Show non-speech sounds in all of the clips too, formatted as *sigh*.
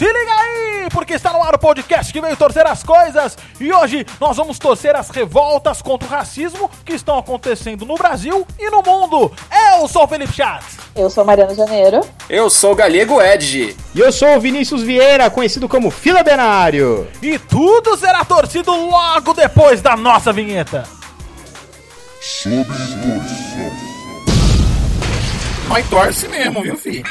Se liga aí, porque está no ar o podcast que veio torcer as coisas e hoje nós vamos torcer as revoltas contra o racismo que estão acontecendo no Brasil e no mundo. Eu sou o Felipe Chats. Eu sou Mariana Janeiro. Eu sou o Galego Edge. E eu sou o Vinícius Vieira, conhecido como Fila Denário. E tudo será torcido logo depois da nossa vinheta. Sob torção. Mas torce mesmo, viu, filho?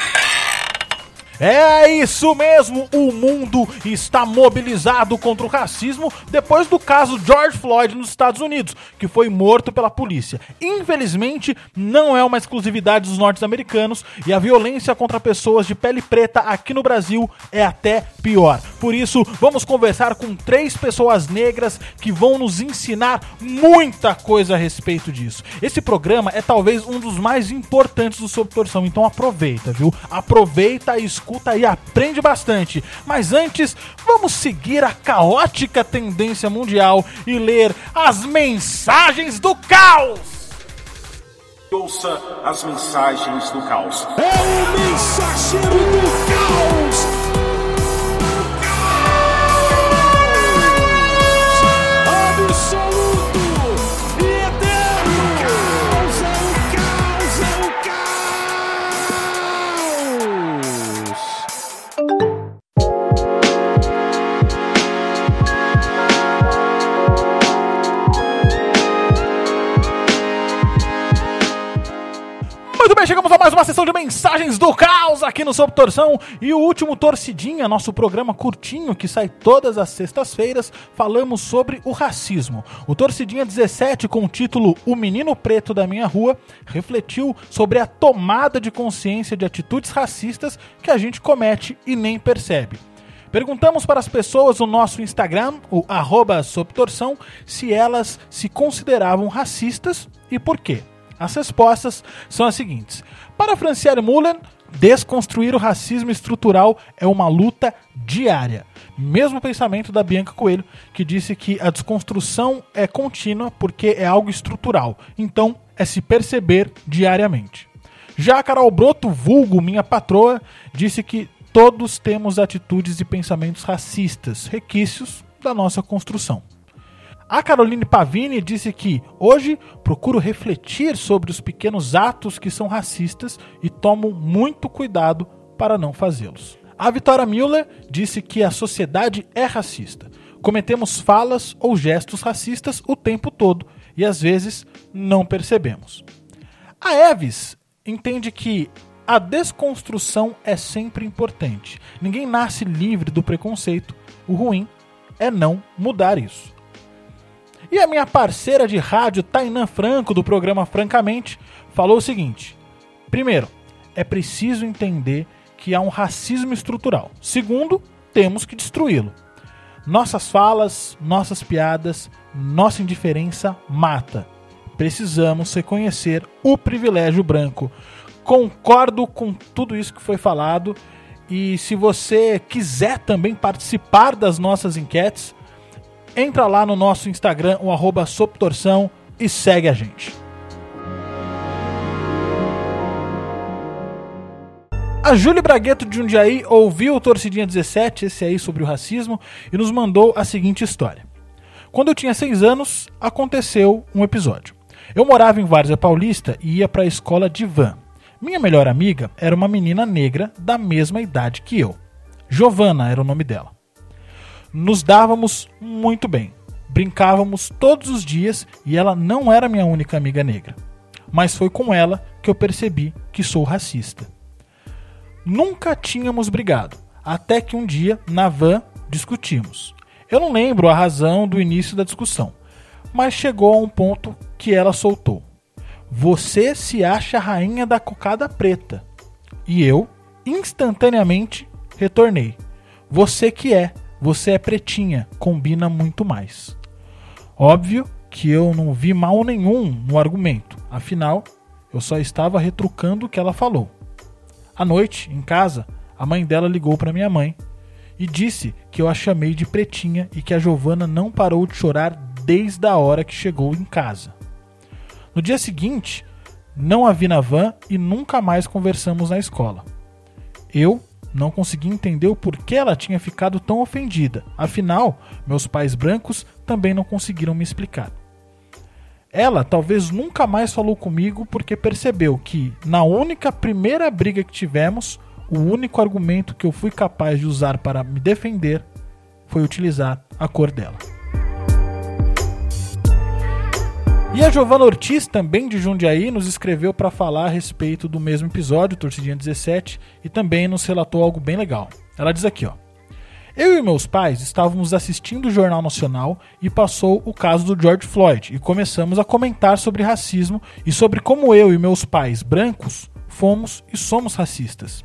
É isso mesmo, o mundo está mobilizado contra o racismo depois do caso George Floyd nos Estados Unidos, que foi morto pela polícia. Infelizmente, não é uma exclusividade dos norte-americanos e a violência contra pessoas de pele preta aqui no Brasil é até pior. Por isso, vamos conversar com três pessoas negras que vão nos ensinar muita coisa a respeito disso. Esse programa é talvez um dos mais importantes do Sob Torção, então aproveita, viu? Aproveita e escuta escuta e aprende bastante. Mas antes, vamos seguir a caótica tendência mundial e ler as mensagens do caos. Ouça as mensagens do caos. É o mensageiro do caos. Bem, chegamos a mais uma sessão de mensagens do caos aqui no Sob Torção e o último Torcidinha, nosso programa curtinho que sai todas as sextas-feiras, falamos sobre o racismo. O Torcidinha 17, com o título O Menino Preto da Minha Rua, refletiu sobre a tomada de consciência de atitudes racistas que a gente comete e nem percebe. Perguntamos para as pessoas no nosso Instagram, o arroba se elas se consideravam racistas e por quê. As respostas são as seguintes. Para Franciele Mullen, desconstruir o racismo estrutural é uma luta diária. Mesmo pensamento da Bianca Coelho, que disse que a desconstrução é contínua porque é algo estrutural. Então, é se perceber diariamente. Já a Carol Broto, vulgo minha patroa, disse que todos temos atitudes e pensamentos racistas, requisitos da nossa construção. A Caroline Pavini disse que hoje procuro refletir sobre os pequenos atos que são racistas e tomo muito cuidado para não fazê-los. A Vitória Müller disse que a sociedade é racista. Cometemos falas ou gestos racistas o tempo todo e às vezes não percebemos. A Eves entende que a desconstrução é sempre importante. Ninguém nasce livre do preconceito. O ruim é não mudar isso. E a minha parceira de rádio, Tainan Franco, do programa Francamente, falou o seguinte: primeiro, é preciso entender que há um racismo estrutural. Segundo, temos que destruí-lo. Nossas falas, nossas piadas, nossa indiferença mata. Precisamos reconhecer o privilégio branco. Concordo com tudo isso que foi falado. E se você quiser também participar das nossas enquetes, entra lá no nosso Instagram, o arroba Soptorção, e segue a gente. A Júlia Bragueto de Jundiaí ouviu o Torcidinha 17, esse aí sobre o racismo, e nos mandou a seguinte história. Quando eu tinha 6 anos, aconteceu um episódio. Eu morava em Várzea Paulista e ia para a escola de van. Minha melhor amiga era uma menina negra da mesma idade que eu. Giovana era o nome dela nos dávamos muito bem. Brincávamos todos os dias e ela não era minha única amiga negra. Mas foi com ela que eu percebi que sou racista. Nunca tínhamos brigado, até que um dia, na van, discutimos. Eu não lembro a razão do início da discussão, mas chegou a um ponto que ela soltou. Você se acha a rainha da cocada preta. E eu, instantaneamente, retornei. Você que é, você é pretinha, combina muito mais. Óbvio que eu não vi mal nenhum no argumento, afinal, eu só estava retrucando o que ela falou. À noite, em casa, a mãe dela ligou para minha mãe e disse que eu a chamei de pretinha e que a Giovana não parou de chorar desde a hora que chegou em casa. No dia seguinte, não a vi na van e nunca mais conversamos na escola. Eu Não conseguia entender o porquê ela tinha ficado tão ofendida. Afinal, meus pais brancos também não conseguiram me explicar. Ela talvez nunca mais falou comigo porque percebeu que, na única primeira briga que tivemos, o único argumento que eu fui capaz de usar para me defender foi utilizar a cor dela. E a Giovana Ortiz, também de Jundiaí, nos escreveu para falar a respeito do mesmo episódio, Torcidinha 17, e também nos relatou algo bem legal. Ela diz aqui, ó. Eu e meus pais estávamos assistindo o Jornal Nacional e passou o caso do George Floyd e começamos a comentar sobre racismo e sobre como eu e meus pais brancos fomos e somos racistas.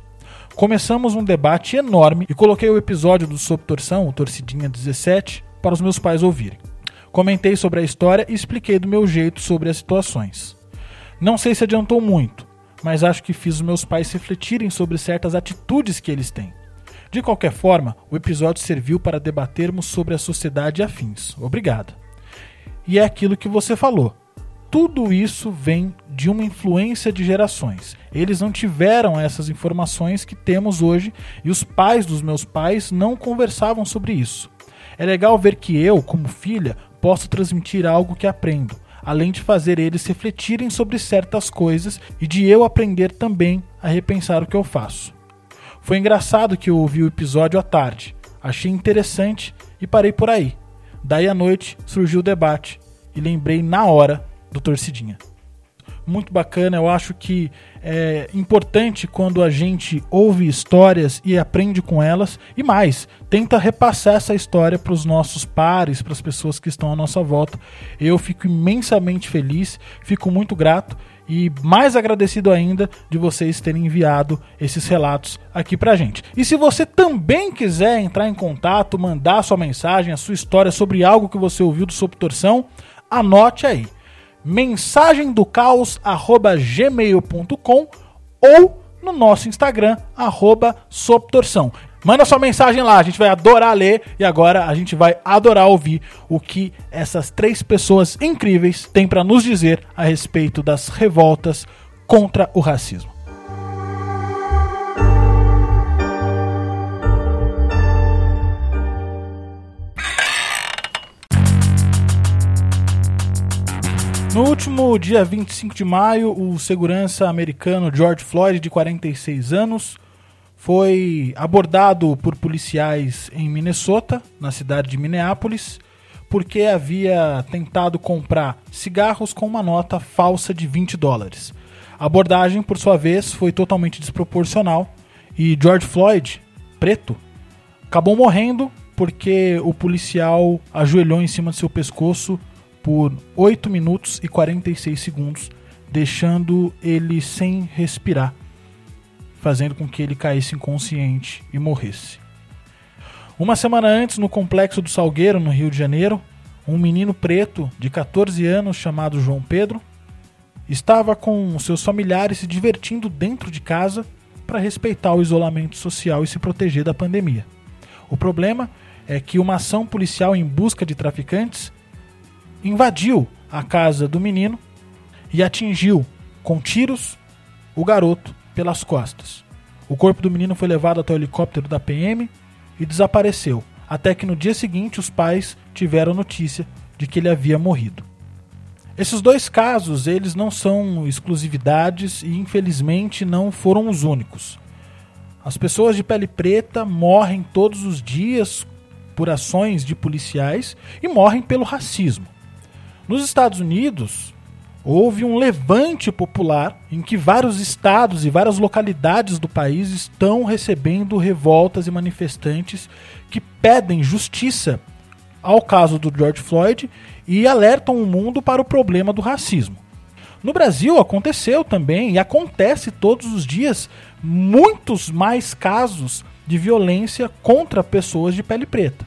Começamos um debate enorme e coloquei o episódio do Sob Torção, o Torcidinha 17, para os meus pais ouvirem. Comentei sobre a história e expliquei do meu jeito sobre as situações. Não sei se adiantou muito, mas acho que fiz os meus pais refletirem sobre certas atitudes que eles têm. De qualquer forma, o episódio serviu para debatermos sobre a sociedade e afins. Obrigado. E é aquilo que você falou. Tudo isso vem de uma influência de gerações. Eles não tiveram essas informações que temos hoje e os pais dos meus pais não conversavam sobre isso. É legal ver que eu, como filha, posso transmitir algo que aprendo, além de fazer eles refletirem sobre certas coisas e de eu aprender também a repensar o que eu faço. Foi engraçado que eu ouvi o episódio à tarde, achei interessante e parei por aí. Daí à noite surgiu o debate e lembrei na hora do Torcidinha muito bacana. Eu acho que é importante quando a gente ouve histórias e aprende com elas. E mais, tenta repassar essa história para os nossos pares, para as pessoas que estão à nossa volta. Eu fico imensamente feliz, fico muito grato e mais agradecido ainda de vocês terem enviado esses relatos aqui pra gente. E se você também quiser entrar em contato, mandar sua mensagem, a sua história sobre algo que você ouviu do Sob Torção, anote aí mensagem do caos gmail.com ou no nosso Instagram, Soptorção. Manda sua mensagem lá, a gente vai adorar ler e agora a gente vai adorar ouvir o que essas três pessoas incríveis têm para nos dizer a respeito das revoltas contra o racismo. No último dia 25 de maio, o segurança americano George Floyd, de 46 anos, foi abordado por policiais em Minnesota, na cidade de Minneapolis, porque havia tentado comprar cigarros com uma nota falsa de 20 dólares. A abordagem, por sua vez, foi totalmente desproporcional e George Floyd, preto, acabou morrendo porque o policial ajoelhou em cima de seu pescoço por 8 minutos e 46 segundos, deixando ele sem respirar, fazendo com que ele caísse inconsciente e morresse. Uma semana antes, no complexo do Salgueiro, no Rio de Janeiro, um menino preto de 14 anos chamado João Pedro estava com seus familiares se divertindo dentro de casa para respeitar o isolamento social e se proteger da pandemia. O problema é que uma ação policial em busca de traficantes invadiu a casa do menino e atingiu com tiros o garoto pelas costas. O corpo do menino foi levado até o helicóptero da PM e desapareceu, até que no dia seguinte os pais tiveram notícia de que ele havia morrido. Esses dois casos, eles não são exclusividades e infelizmente não foram os únicos. As pessoas de pele preta morrem todos os dias por ações de policiais e morrem pelo racismo. Nos Estados Unidos, houve um levante popular em que vários estados e várias localidades do país estão recebendo revoltas e manifestantes que pedem justiça ao caso do George Floyd e alertam o mundo para o problema do racismo. No Brasil aconteceu também e acontece todos os dias muitos mais casos de violência contra pessoas de pele preta.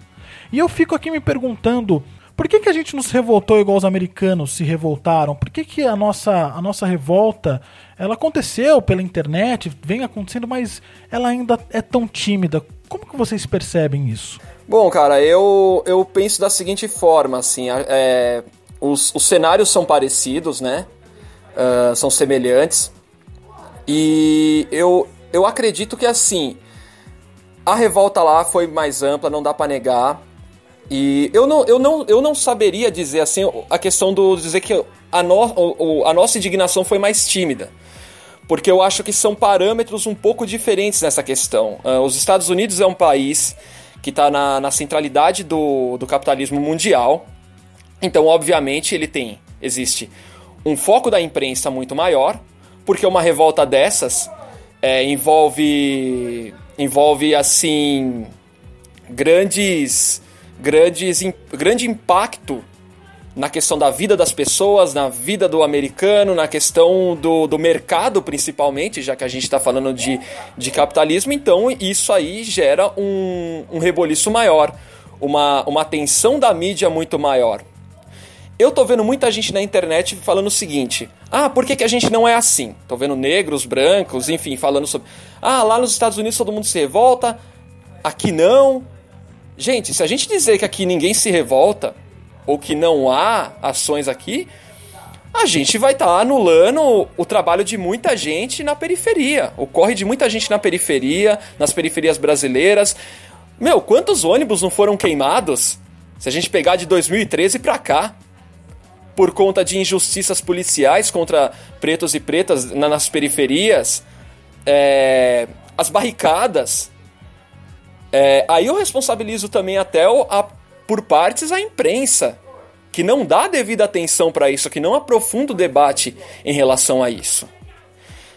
E eu fico aqui me perguntando por que, que a gente não se revoltou igual os americanos se revoltaram? Por que, que a, nossa, a nossa revolta ela aconteceu pela internet, vem acontecendo, mas ela ainda é tão tímida? Como que vocês percebem isso? Bom, cara, eu, eu penso da seguinte forma, assim, é, os, os cenários são parecidos, né? Uh, são semelhantes. E eu, eu acredito que, assim, a revolta lá foi mais ampla, não dá para negar. E eu não, eu, não, eu não saberia dizer assim a questão do dizer que a, no, a nossa indignação foi mais tímida. Porque eu acho que são parâmetros um pouco diferentes nessa questão. Uh, os Estados Unidos é um país que está na, na centralidade do, do capitalismo mundial. Então, obviamente, ele tem. Existe um foco da imprensa muito maior, porque uma revolta dessas é, envolve. envolve assim. grandes. Grandes grande impacto na questão da vida das pessoas, na vida do americano, na questão do, do mercado principalmente, já que a gente está falando de, de capitalismo, então isso aí gera um, um reboliço maior, uma, uma atenção da mídia muito maior. Eu tô vendo muita gente na internet falando o seguinte: ah, por que, que a gente não é assim? Tô vendo negros, brancos, enfim, falando sobre. Ah, lá nos Estados Unidos todo mundo se revolta, aqui não. Gente, se a gente dizer que aqui ninguém se revolta, ou que não há ações aqui, a gente vai estar tá anulando o trabalho de muita gente na periferia. Ocorre de muita gente na periferia, nas periferias brasileiras. Meu, quantos ônibus não foram queimados? Se a gente pegar de 2013 para cá, por conta de injustiças policiais contra pretos e pretas nas periferias, é, as barricadas. É, aí eu responsabilizo também até o, a por partes a imprensa, que não dá devida atenção para isso, que não aprofunda o debate em relação a isso.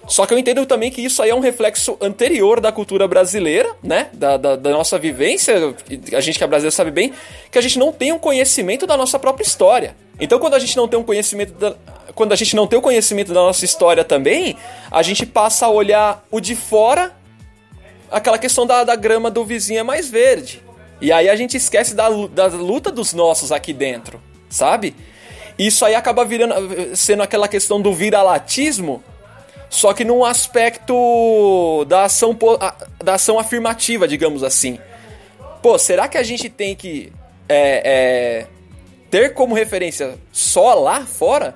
Só que eu entendo também que isso aí é um reflexo anterior da cultura brasileira, né? Da, da, da, nossa vivência. A gente que é brasileiro sabe bem que a gente não tem um conhecimento da nossa própria história. Então, quando a gente não tem um conhecimento da, quando a gente não tem o conhecimento da nossa história também, a gente passa a olhar o de fora, aquela questão da, da grama do vizinho é mais verde. E aí a gente esquece da, da luta dos nossos aqui dentro, sabe? Isso aí acaba virando, sendo aquela questão do viralatismo, só que num aspecto da ação, da ação afirmativa, digamos assim. Pô, será que a gente tem que é, é, ter como referência só lá fora?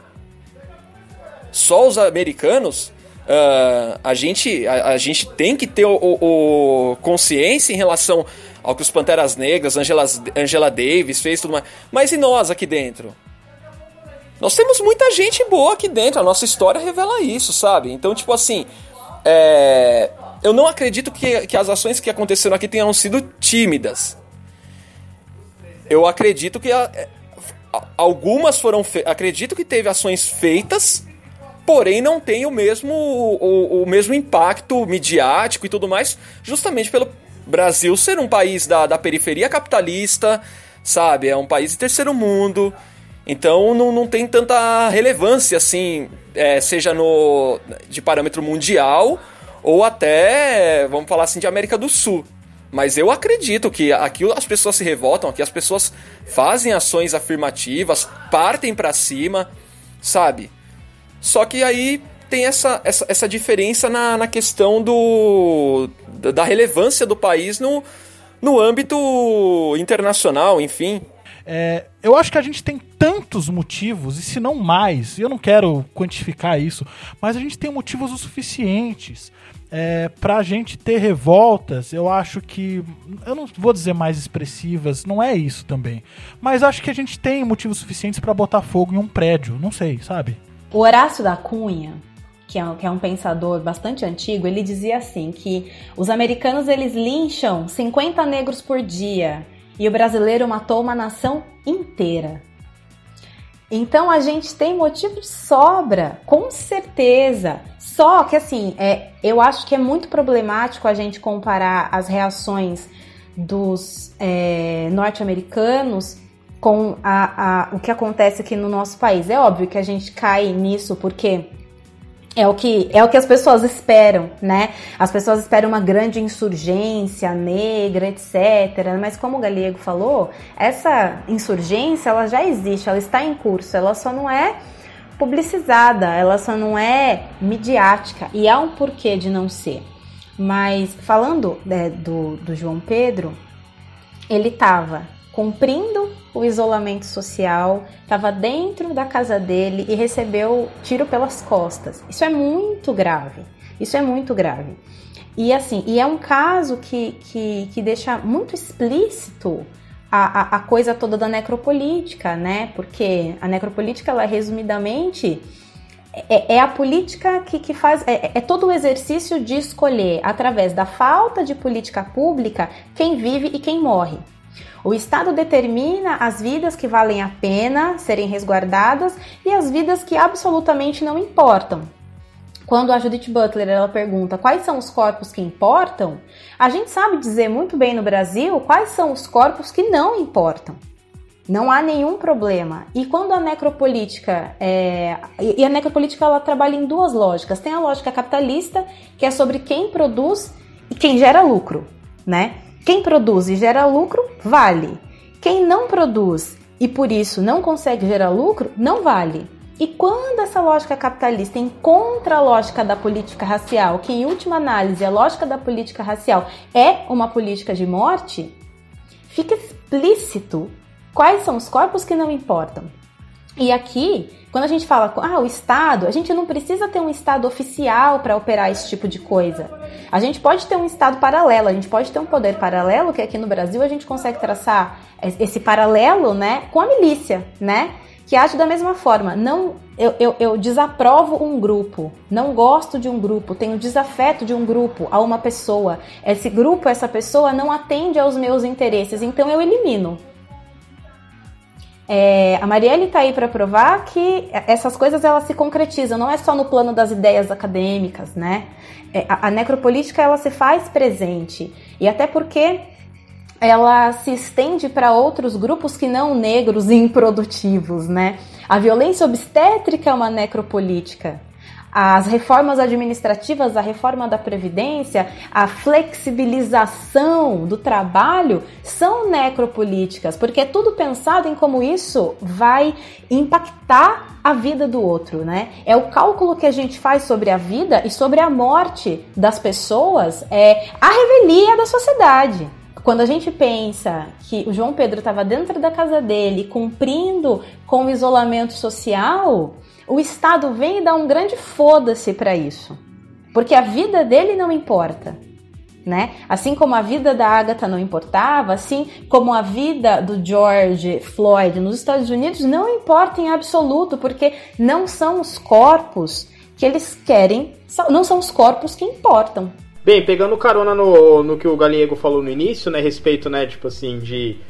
Só os americanos? Uh, a, gente, a, a, gente tem que ter o, o, o consciência em relação ao que os Panteras Negras, Angela, Angela Davis fez tudo mais. Mas e nós aqui dentro? Nós temos muita gente boa aqui dentro, a nossa história revela isso, sabe? Então, tipo assim, é... eu não acredito que, que as ações que aconteceram aqui tenham sido tímidas. Eu acredito que a, algumas foram feitas. Acredito que teve ações feitas, porém não tem o mesmo, o, o mesmo impacto midiático e tudo mais, justamente pelo, Brasil ser um país da, da periferia capitalista, sabe? É um país de terceiro mundo. Então não, não tem tanta relevância assim, é, seja no de parâmetro mundial ou até, vamos falar assim, de América do Sul. Mas eu acredito que aqui as pessoas se revoltam, aqui as pessoas fazem ações afirmativas, partem para cima, sabe? Só que aí tem essa, essa, essa diferença na, na questão do, da relevância do país no, no âmbito internacional, enfim. É, eu acho que a gente tem tantos motivos, e se não mais, eu não quero quantificar isso, mas a gente tem motivos o suficientes é, pra gente ter revoltas. Eu acho que. Eu não vou dizer mais expressivas, não é isso também. Mas acho que a gente tem motivos suficientes para botar fogo em um prédio, não sei, sabe? O Horácio da Cunha, que é, um, que é um pensador bastante antigo, ele dizia assim que os americanos eles lincham 50 negros por dia e o brasileiro matou uma nação inteira. Então a gente tem motivo de sobra, com certeza. Só que assim, é, eu acho que é muito problemático a gente comparar as reações dos é, norte-americanos com a, a, o que acontece aqui no nosso país. É óbvio que a gente cai nisso porque é o que é o que as pessoas esperam, né? As pessoas esperam uma grande insurgência negra, etc. Mas como o Galego falou, essa insurgência ela já existe, ela está em curso, ela só não é publicizada, ela só não é midiática e há um porquê de não ser. Mas falando né, do, do João Pedro, ele estava cumprindo o isolamento social, estava dentro da casa dele e recebeu tiro pelas costas. Isso é muito grave. Isso é muito grave. E assim, e é um caso que, que, que deixa muito explícito a, a, a, coisa toda da necropolítica, né? Porque a necropolítica, ela resumidamente é, é a política que, que faz. É, é todo o exercício de escolher, através da falta de política pública, quem vive e quem morre. O Estado determina as vidas que valem a pena serem resguardadas e as vidas que absolutamente não importam. Quando a Judith Butler ela pergunta quais são os corpos que importam, a gente sabe dizer muito bem no Brasil quais são os corpos que não importam. Não há nenhum problema. E quando a necropolítica é... e a necropolítica ela trabalha em duas lógicas. Tem a lógica capitalista, que é sobre quem produz e quem gera lucro, né? Quem produz e gera lucro vale. Quem não produz e por isso não consegue gerar lucro não vale. E quando essa lógica capitalista encontra a lógica da política racial, que em última análise a lógica da política racial é uma política de morte, fica explícito quais são os corpos que não importam. E aqui, quando a gente fala, ah, o Estado, a gente não precisa ter um Estado oficial para operar esse tipo de coisa. A gente pode ter um Estado paralelo, a gente pode ter um poder paralelo, que aqui no Brasil a gente consegue traçar esse paralelo, né, com a milícia, né? que age da mesma forma. Não, eu, eu, eu, desaprovo um grupo, não gosto de um grupo, tenho desafeto de um grupo a uma pessoa. Esse grupo, essa pessoa não atende aos meus interesses, então eu elimino. É, a Marielle está aí para provar que essas coisas elas se concretizam, não é só no plano das ideias acadêmicas, né? É, a, a necropolítica ela se faz presente e até porque ela se estende para outros grupos que não negros e *laughs* improdutivos, né? A violência obstétrica é uma necropolítica. As reformas administrativas, a reforma da Previdência, a flexibilização do trabalho são necropolíticas, porque é tudo pensado em como isso vai impactar a vida do outro, né? É o cálculo que a gente faz sobre a vida e sobre a morte das pessoas, é a revelia da sociedade. Quando a gente pensa que o João Pedro estava dentro da casa dele, cumprindo com o isolamento social, o Estado vem e dá um grande foda-se para isso. Porque a vida dele não importa. Né? Assim como a vida da Agatha não importava, assim como a vida do George Floyd nos Estados Unidos não importa em absoluto, porque não são os corpos que eles querem, não são os corpos que importam. Bem, pegando carona no, no que o Galego falou no início, né, respeito, né, tipo assim, de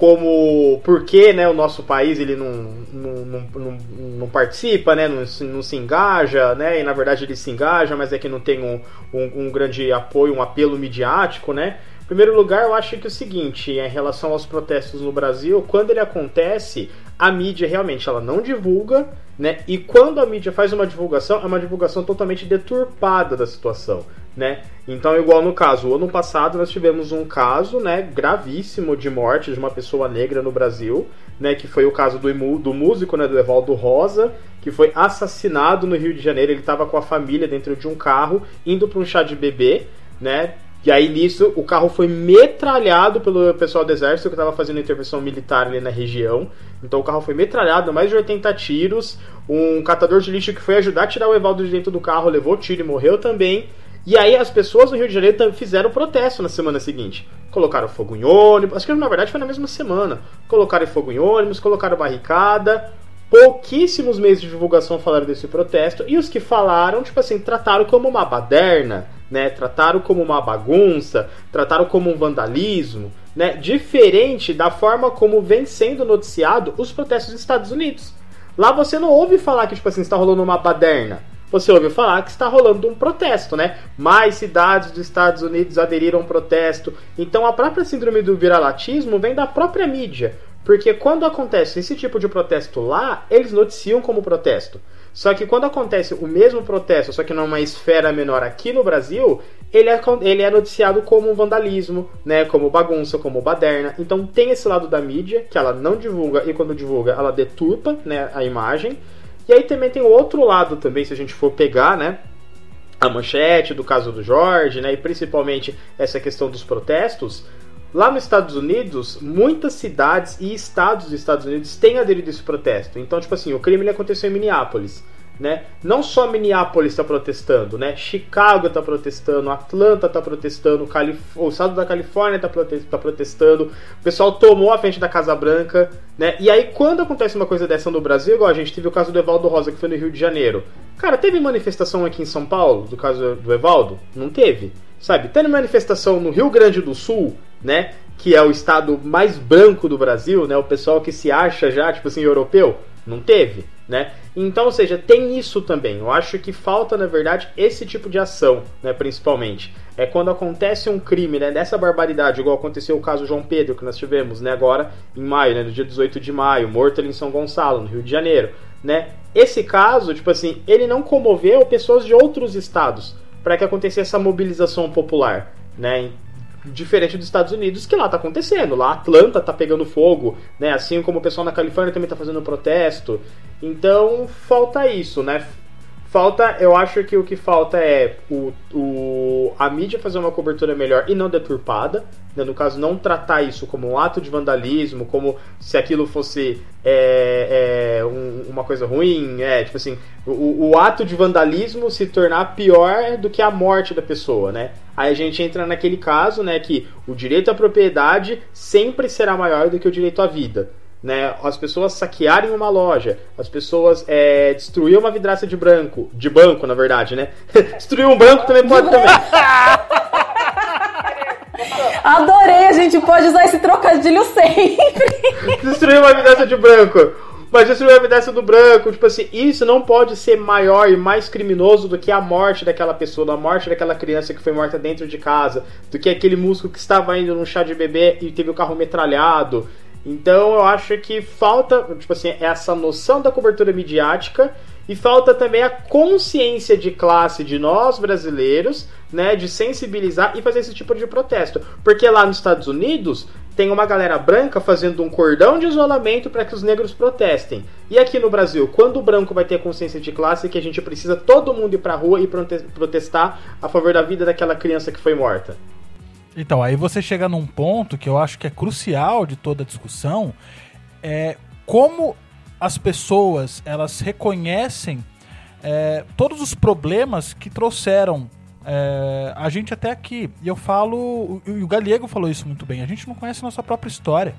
como, por que, né, o nosso país ele não, não, não, não, participa, né, não, não se engaja, né, e na verdade ele se engaja, mas é que não tem um, um, um grande apoio, um apelo midiático, né, em primeiro lugar, eu acho que é o seguinte, em relação aos protestos no Brasil, quando ele acontece, a mídia realmente ela não divulga, né? E quando a mídia faz uma divulgação, é uma divulgação totalmente deturpada da situação né? Então, igual no caso, ano passado nós tivemos um caso, né, gravíssimo de morte de uma pessoa negra no Brasil, né, que foi o caso do, do músico, né, do Evaldo Rosa, que foi assassinado no Rio de Janeiro. Ele estava com a família dentro de um carro, indo para um chá de bebê, né? E aí nisso o carro foi metralhado pelo pessoal do exército que estava fazendo intervenção militar ali na região. Então o carro foi metralhado, mais de 80 tiros. Um catador de lixo que foi ajudar a tirar o Evaldo de dentro do carro levou tiro e morreu também. E aí as pessoas do Rio de Janeiro fizeram protesto na semana seguinte. Colocaram fogo em ônibus, acho que na verdade foi na mesma semana. Colocaram fogo em ônibus, colocaram barricada. Pouquíssimos meses de divulgação falaram desse protesto. E os que falaram, tipo assim, trataram como uma baderna, né? Trataram como uma bagunça, trataram como um vandalismo, né? Diferente da forma como vem sendo noticiado os protestos dos Estados Unidos. Lá você não ouve falar que, tipo assim, está rolando uma baderna você ouviu falar que está rolando um protesto, né? Mais cidades dos Estados Unidos aderiram ao protesto. Então a própria síndrome do viralatismo vem da própria mídia. Porque quando acontece esse tipo de protesto lá, eles noticiam como protesto. Só que quando acontece o mesmo protesto, só que numa esfera menor aqui no Brasil, ele é, ele é noticiado como vandalismo, né, como bagunça, como baderna. Então tem esse lado da mídia, que ela não divulga, e quando divulga, ela deturpa né, a imagem. E aí também tem o outro lado também, se a gente for pegar, né? A manchete do caso do Jorge, né? E principalmente essa questão dos protestos. Lá nos Estados Unidos, muitas cidades e estados dos Estados Unidos têm aderido a esse protesto. Então, tipo assim, o crime aconteceu em Minneapolis. Né? Não só Minneapolis está protestando, né? Chicago está protestando, Atlanta está protestando, Calif o estado da Califórnia está tá protestando, o pessoal tomou a frente da Casa Branca, né? E aí quando acontece uma coisa dessa no Brasil, igual a gente teve o caso do Evaldo Rosa que foi no Rio de Janeiro. Cara, teve manifestação aqui em São Paulo do caso do Evaldo? Não teve. Sabe, tendo manifestação no Rio Grande do Sul, né? Que é o estado mais branco do Brasil, né? O pessoal que se acha já, tipo assim, europeu. Não teve, né? Então, ou seja, tem isso também. Eu acho que falta, na verdade, esse tipo de ação, né, principalmente. É quando acontece um crime, né, dessa barbaridade, igual aconteceu o caso João Pedro, que nós tivemos, né, agora em maio, né, no dia 18 de maio, morto ali em São Gonçalo, no Rio de Janeiro, né? Esse caso, tipo assim, ele não comoveu pessoas de outros estados para que acontecesse essa mobilização popular, né? Diferente dos Estados Unidos, que lá tá acontecendo. Lá Atlanta tá pegando fogo, né? Assim como o pessoal na Califórnia também tá fazendo protesto. Então falta isso, né? Falta, eu acho que o que falta é o, o, a mídia fazer uma cobertura melhor e não deturpada. Né? No caso, não tratar isso como um ato de vandalismo, como se aquilo fosse é, é, um, uma coisa ruim. É, tipo assim, o, o, ato de vandalismo se tornar pior do que a morte da pessoa, né? Aí a gente entra naquele caso, né, que o direito à propriedade sempre será maior do que o direito à vida né, as pessoas saquearem uma loja, as pessoas é, destruir uma vidraça de branco, de banco, na verdade, né? *laughs* destruir um banco também pode também. *laughs* Adorei, a gente pode usar esse trocadilho sempre. *laughs* destruir uma vidraça de branco. Mas destruir uma vidraça do branco, tipo assim, isso não pode ser maior e mais criminoso do que a morte daquela pessoa, a morte daquela criança que foi morta dentro de casa, do que aquele músico que estava indo num chá de bebê e teve o carro metralhado. Então eu acho que falta, tipo assim, essa noção da cobertura midiática e falta também a consciência de classe de nós brasileiros, né, de sensibilizar e fazer esse tipo de protesto. Porque lá nos Estados Unidos tem uma galera branca fazendo um cordão de isolamento para que os negros protestem. E aqui no Brasil, quando o branco vai ter consciência de classe que a gente precisa todo mundo ir pra rua e protestar a favor da vida daquela criança que foi morta? Então, aí você chega num ponto que eu acho que é crucial de toda a discussão, é como as pessoas elas reconhecem é, todos os problemas que trouxeram é, a gente até aqui. E eu falo, e o Galego falou isso muito bem, a gente não conhece nossa própria história.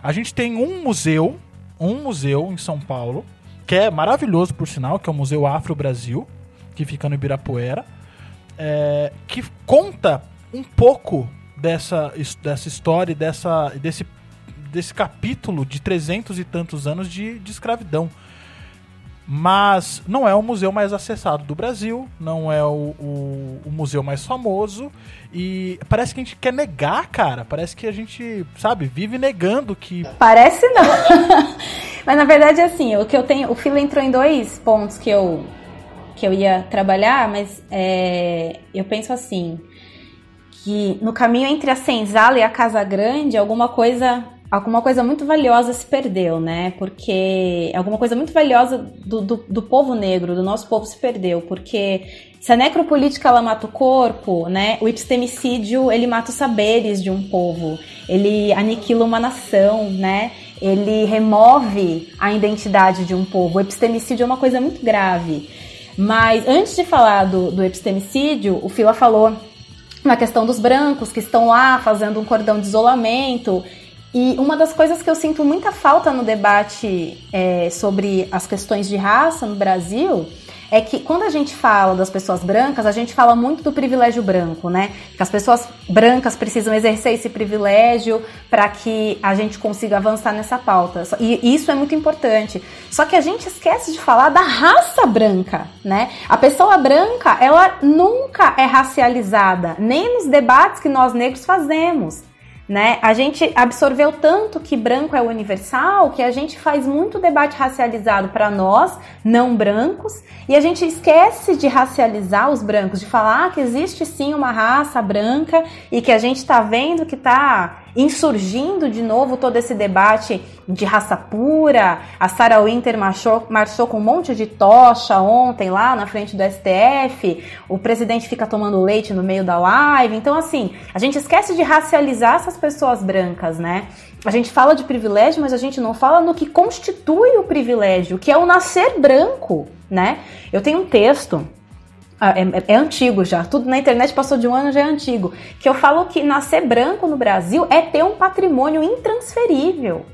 A gente tem um museu, um museu em São Paulo, que é maravilhoso por sinal, que é o Museu Afro Brasil, que fica no Ibirapuera, é, que conta um pouco dessa, dessa história, dessa, desse, desse capítulo de trezentos e tantos anos de, de escravidão. Mas não é o museu mais acessado do Brasil, não é o, o, o, museu mais famoso. E parece que a gente quer negar, cara. Parece que a gente, sabe, vive negando que. Parece não. *laughs* mas na verdade, assim, o que eu tenho. O Filo entrou em dois pontos que eu, que eu ia trabalhar, mas é, eu penso assim que no caminho entre a senzala e a casa grande, alguma coisa alguma coisa muito valiosa se perdeu, né? Porque alguma coisa muito valiosa do, do, do, povo negro, do nosso povo se perdeu, porque se a necropolítica ela mata o corpo, né? O epistemicídio ele mata os saberes de um povo, ele aniquila uma nação, né? Ele remove a identidade de um povo. O epistemicídio é uma coisa muito grave. Mas antes de falar do, do epistemicídio, o Fila falou na questão dos brancos que estão lá fazendo um cordão de isolamento. E uma das coisas que eu sinto muita falta no debate é, sobre as questões de raça no Brasil é que quando a gente fala das pessoas brancas, a gente fala muito do privilégio branco, né? Que as pessoas brancas precisam exercer esse privilégio para que a gente consiga avançar nessa pauta. E isso é muito importante. Só que a gente esquece de falar da raça branca, né? A pessoa branca, ela nunca é racializada, nem nos debates que nós negros fazemos né? A gente absorveu tanto que branco é universal que a gente faz muito debate racializado para nós, não brancos, e a gente esquece de racializar os brancos, de falar que existe sim uma raça branca e que a gente está vendo que está insurgindo de novo todo esse debate de raça pura. A Sarah Winter marchou, marchou com um monte de tocha ontem lá na frente do STF. O presidente fica tomando leite no meio da live. Então, assim, a gente esquece de racializar essas pessoas brancas, né? A gente fala de privilégio, mas a gente não fala no que constitui o privilégio, que é o nascer branco, né? Eu tenho um texto é, é, é, antigo já, tudo na internet passou de um ano já é antigo, que eu falo que nascer branco no Brasil é ter um patrimônio intransferível.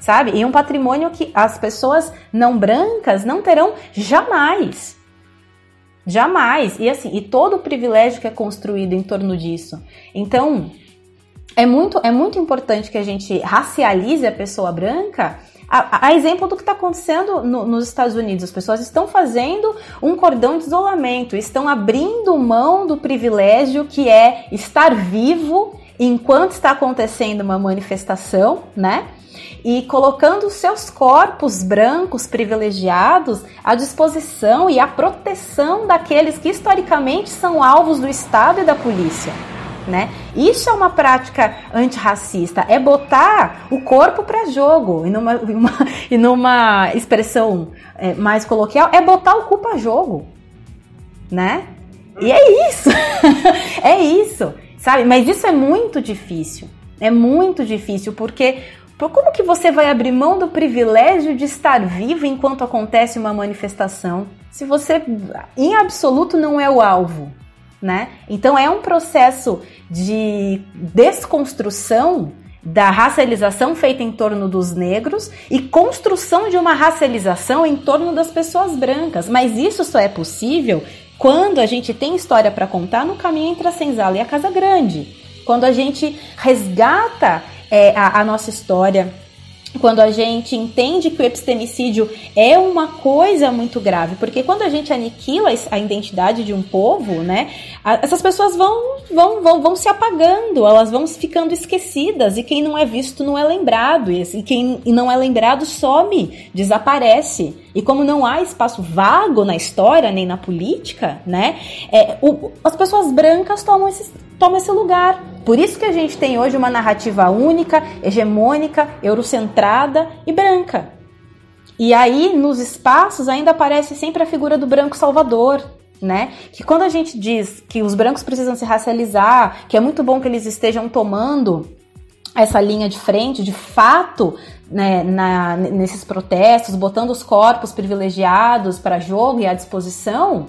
Sabe? E um patrimônio que as pessoas não brancas não terão jamais. Jamais. E assim, e todo o privilégio que é construído em torno disso. Então, é muito, é muito importante que a gente racialize a pessoa branca a, a exemplo do que está acontecendo no, nos Estados Unidos. As pessoas estão fazendo um cordão de isolamento, estão abrindo mão do privilégio que é estar vivo enquanto está acontecendo uma manifestação, né? e colocando seus corpos brancos privilegiados à disposição e à proteção daqueles que historicamente são alvos do Estado e da polícia né? Isso é uma prática antirracista, é botar o corpo para jogo, e numa, *laughs* uma, e numa expressão é, mais coloquial, é botar o cu para jogo, né? E é isso, *laughs* é isso, sabe? Mas isso é muito difícil, é muito difícil, porque como que você vai abrir mão do privilégio de estar vivo enquanto acontece uma manifestação, se você, em absoluto, não é o alvo? Né? Então é um processo de desconstrução da racialização feita em torno dos negros e construção de uma racialização em torno das pessoas brancas. Mas isso só é possível quando a gente tem história para contar no caminho entre a senzala e a casa grande. Quando a gente resgata é, a, a nossa história, quando a gente entende que o epistemicídio é uma coisa muito grave, porque quando a gente aniquila a identidade de um povo, né, essas pessoas vão, vão, vão, vão se apagando, elas vão ficando esquecidas, e quem não é visto não é lembrado, e quem não é lembrado some, desaparece. E como não há espaço vago na história nem na política, né, é, o, as pessoas brancas tomam esse, tomam esse lugar. Por isso que a gente tem hoje uma narrativa única, hegemônica, eurocentrada e branca. E aí, nos espaços, ainda aparece sempre a figura do branco salvador, né? Que quando a gente diz que os brancos precisam se racializar, que é muito bom que eles estejam tomando essa linha de frente, de fato, né, na, nesses protestos, botando os corpos privilegiados para jogo e à disposição,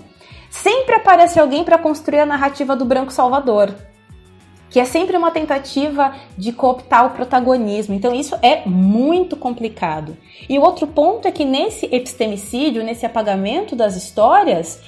sempre aparece alguém para construir a narrativa do branco salvador que é sempre uma tentativa de cooptar o protagonismo. Então isso é muito complicado. E o outro ponto é que nesse epistemicídio, nesse apagamento das histórias,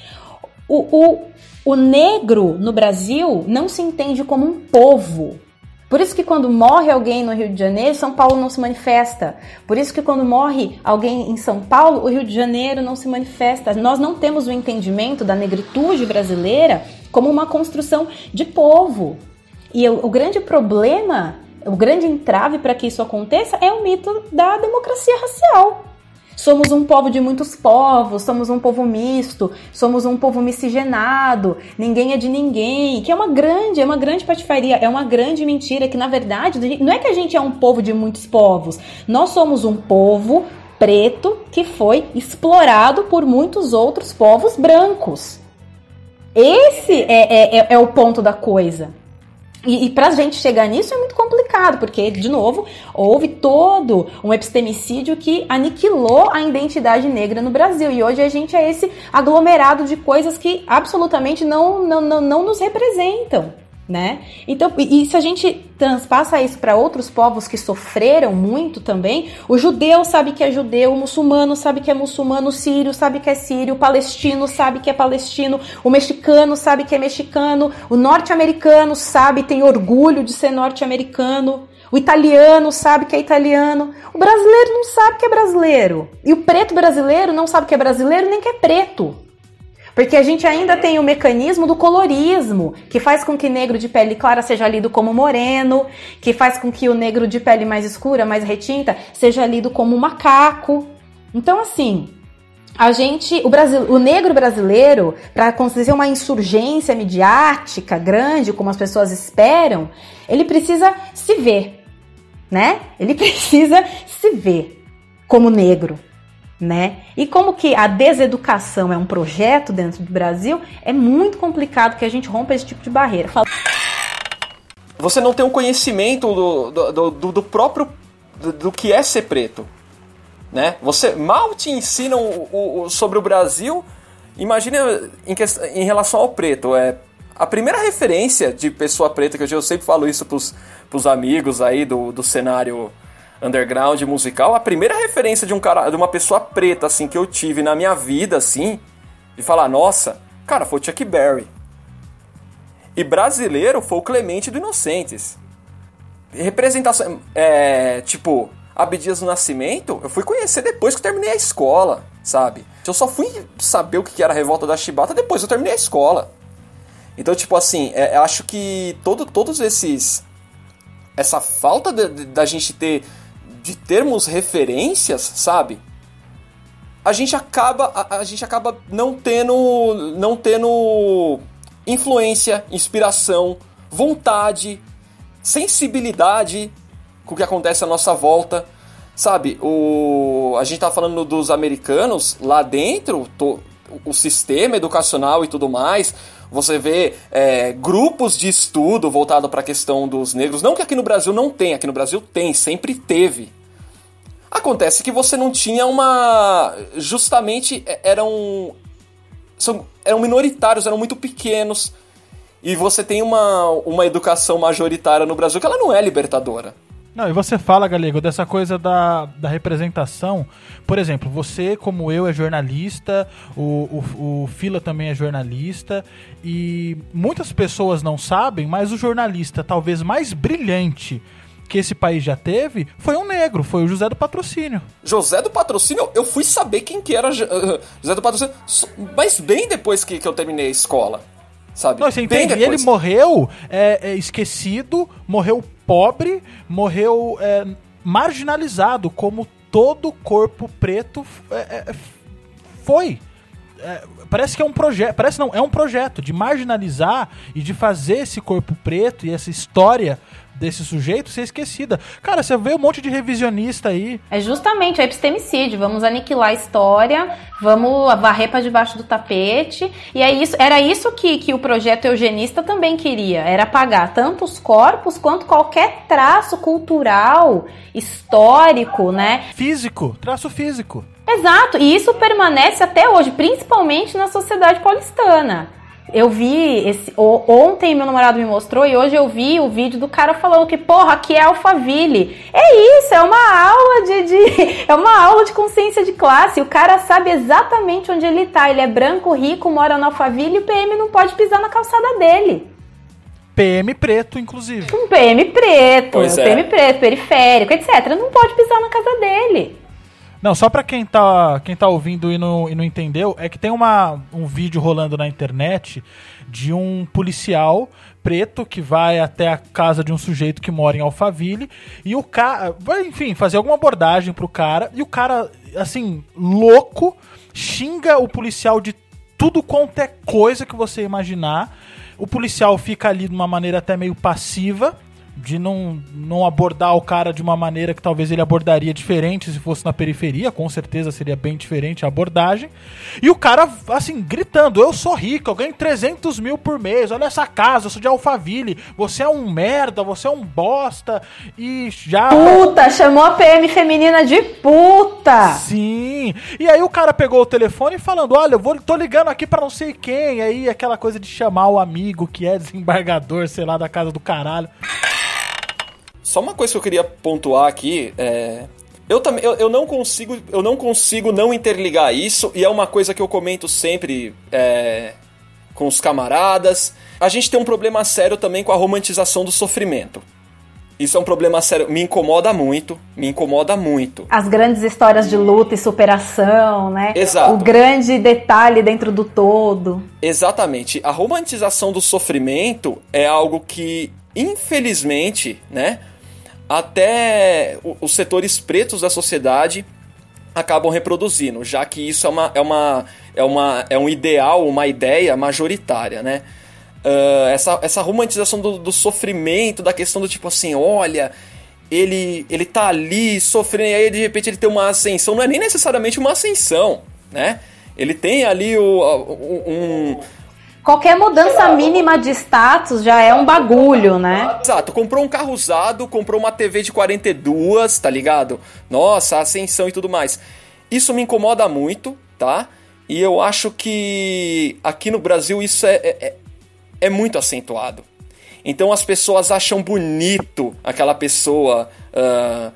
o, o, o negro no Brasil não se entende como um povo. Por isso que quando morre alguém no Rio de Janeiro, São Paulo não se manifesta. Por isso que quando morre alguém em São Paulo, o Rio de Janeiro não se manifesta. Nós não temos o entendimento da negritude brasileira como uma construção de povo. E o, o grande problema, o grande entrave para que isso aconteça é o mito da democracia racial. Somos um povo de muitos povos, somos um povo misto, somos um povo miscigenado, ninguém é de ninguém, que é uma grande, é uma grande patifaria, é uma grande mentira que na verdade não é que a gente é um povo de muitos povos, nós somos um povo preto que foi explorado por muitos outros povos brancos. Esse é, é, é o ponto da coisa. E, e para a gente chegar nisso é muito complicado, porque, de novo, houve todo um epistemicídio que aniquilou a identidade negra no Brasil. E hoje a gente é esse aglomerado de coisas que absolutamente não, não, não, não nos representam né? Então, e se a gente transpassa isso para outros povos que sofreram muito também, o judeu sabe que é judeu, o muçulmano sabe que é muçulmano, o sírio sabe que é sírio, o palestino sabe que é palestino, o mexicano sabe que é mexicano, o norte-americano sabe, tem orgulho de ser norte-americano. O italiano sabe que é italiano. O brasileiro não sabe que é brasileiro. E o preto brasileiro não sabe que é brasileiro nem que é preto. Porque a gente ainda tem o mecanismo do colorismo, que faz com que negro de pele clara seja lido como moreno, que faz com que o negro de pele mais escura, mais retinta, seja lido como macaco. Então, assim, a gente, o, Brasil, o negro brasileiro, para acontecer uma insurgência midiática grande, como as pessoas esperam, ele precisa se ver, né? Ele *laughs* precisa se ver como negro, né? E como que a deseducação é um projeto dentro do Brasil, é muito complicado que a gente rompa esse tipo de barreira. Fala... Você não tem um conhecimento do, do, do, do próprio do, do que é ser preto né? Você mal te ensinam o, o, sobre o Brasil. Imagina em, que, em relação ao preto, é a primeira referência de pessoa preta que eu, eu sempre falo isso pros, pros amigos aí do, do cenário underground musical, a primeira referência de um cara, de uma pessoa preta assim que eu tive na minha vida assim, de falar, nossa, cara, foi o Chuck Berry. E brasileiro foi o Clemente do Inocentes. Representação, é, tipo, Abdias do Nascimento, eu fui conhecer depois que terminei a escola, sabe? Eu só fui saber o que era a revolta da Chibata depois que eu terminei a escola. Então, tipo assim, é, acho que todo, todos esses. Essa falta da gente ter. De termos referências, sabe? A gente acaba. A, a gente acaba não tendo. não tendo influência, inspiração, vontade, sensibilidade com o que acontece à nossa volta. Sabe, o, a gente tá falando dos americanos, lá dentro, to, o sistema educacional e tudo mais, você vê é, grupos de estudo voltado para a questão dos negros. Não que aqui no Brasil não tem, aqui no Brasil tem, sempre teve. Acontece que você não tinha uma. Justamente é, eram. São, eram minoritários, eram muito pequenos. E você tem uma, uma educação majoritária no Brasil que ela não é libertadora. Não, e você fala, Galego, dessa coisa da, da representação. Por exemplo, você, como eu, é jornalista, o, o, o Fila também é jornalista, e muitas pessoas não sabem, mas o jornalista talvez mais brilhante que esse país já teve foi um negro, foi o José do Patrocínio. José do Patrocínio, eu fui saber quem que era José do Patrocínio, mas bem depois que, que eu terminei a escola. Sabe? Não, você entende? E ele morreu é, é, esquecido, morreu pobre, morreu é, marginalizado, como todo corpo preto é, é, foi. É, parece que é um projeto. Parece não, é um projeto de marginalizar e de fazer esse corpo preto e essa história desse sujeito ser esquecida. Cara, você vê um monte de revisionista aí. É justamente, é epistemicídio. Vamos aniquilar a história, vamos varrer para debaixo do tapete. E é isso, era isso que, que o projeto eugenista também queria. Era apagar tanto os corpos quanto qualquer traço cultural, histórico, né? Físico, traço físico. Exato, e isso permanece até hoje, principalmente na sociedade paulistana. Eu vi esse. Ontem meu namorado me mostrou e hoje eu vi o vídeo do cara falando que, porra, aqui é Alphaville. É isso, é uma aula de, de, *laughs* É uma aula de consciência de classe. O cara sabe exatamente onde ele tá. Ele é branco, rico, mora no Alphaville e o PM não pode pisar na calçada dele. PM preto, inclusive. Um PM preto, pois PM é. preto, periférico, etc. Não pode pisar na casa dele. Não, só pra quem tá, quem tá ouvindo e não, e não entendeu, é que tem uma, um vídeo rolando na internet de um policial preto que vai até a casa de um sujeito que mora em Alphaville e o cara enfim, fazer alguma abordagem pro cara e o cara, assim, louco, xinga o policial de tudo quanto é coisa que você imaginar. O policial fica ali de uma maneira até meio passiva de não, não abordar o cara de uma maneira que talvez ele abordaria diferente se fosse na periferia, com certeza seria bem diferente a abordagem. E o cara, assim, gritando: Eu sou rico, eu ganho 300 mil por mês, olha essa casa, eu sou de Alphaville, você é um merda, você é um bosta. E já. Puta, chamou a PM feminina de puta! Sim! E aí o cara pegou o telefone falando: Olha, eu vou, tô ligando aqui para não sei quem. Aí aquela coisa de chamar o amigo que é desembargador, sei lá, da casa do caralho. Só uma coisa que eu queria pontuar aqui é. Eu também eu, eu não consigo eu não consigo não interligar isso e é uma coisa que eu comento sempre é, com os camaradas. A gente tem um problema sério também com a romantização do sofrimento. Isso é um problema sério, me incomoda muito, me incomoda muito. As grandes histórias de luta e superação, né? Exato. O grande detalhe dentro do todo. Exatamente. A romantização do sofrimento é algo que, infelizmente, né? Até os setores pretos da sociedade acabam reproduzindo, já que isso é uma, é uma, é uma é um ideal, uma ideia majoritária, né? Uh, essa, essa romantização do, do, sofrimento, da questão do tipo assim, olha, ele, ele tá ali sofrendo, e aí de repente ele tem uma ascensão, não é nem necessariamente uma ascensão, né? Ele tem ali o, um. Qualquer mudança mínima de status já é um bagulho, né? Exato, comprou um carro usado, comprou uma TV de 42, tá ligado? Nossa, ascensão e tudo mais. Isso me incomoda muito, tá? E eu acho que aqui no Brasil isso é, é, é muito acentuado. Então as pessoas acham bonito aquela pessoa uh,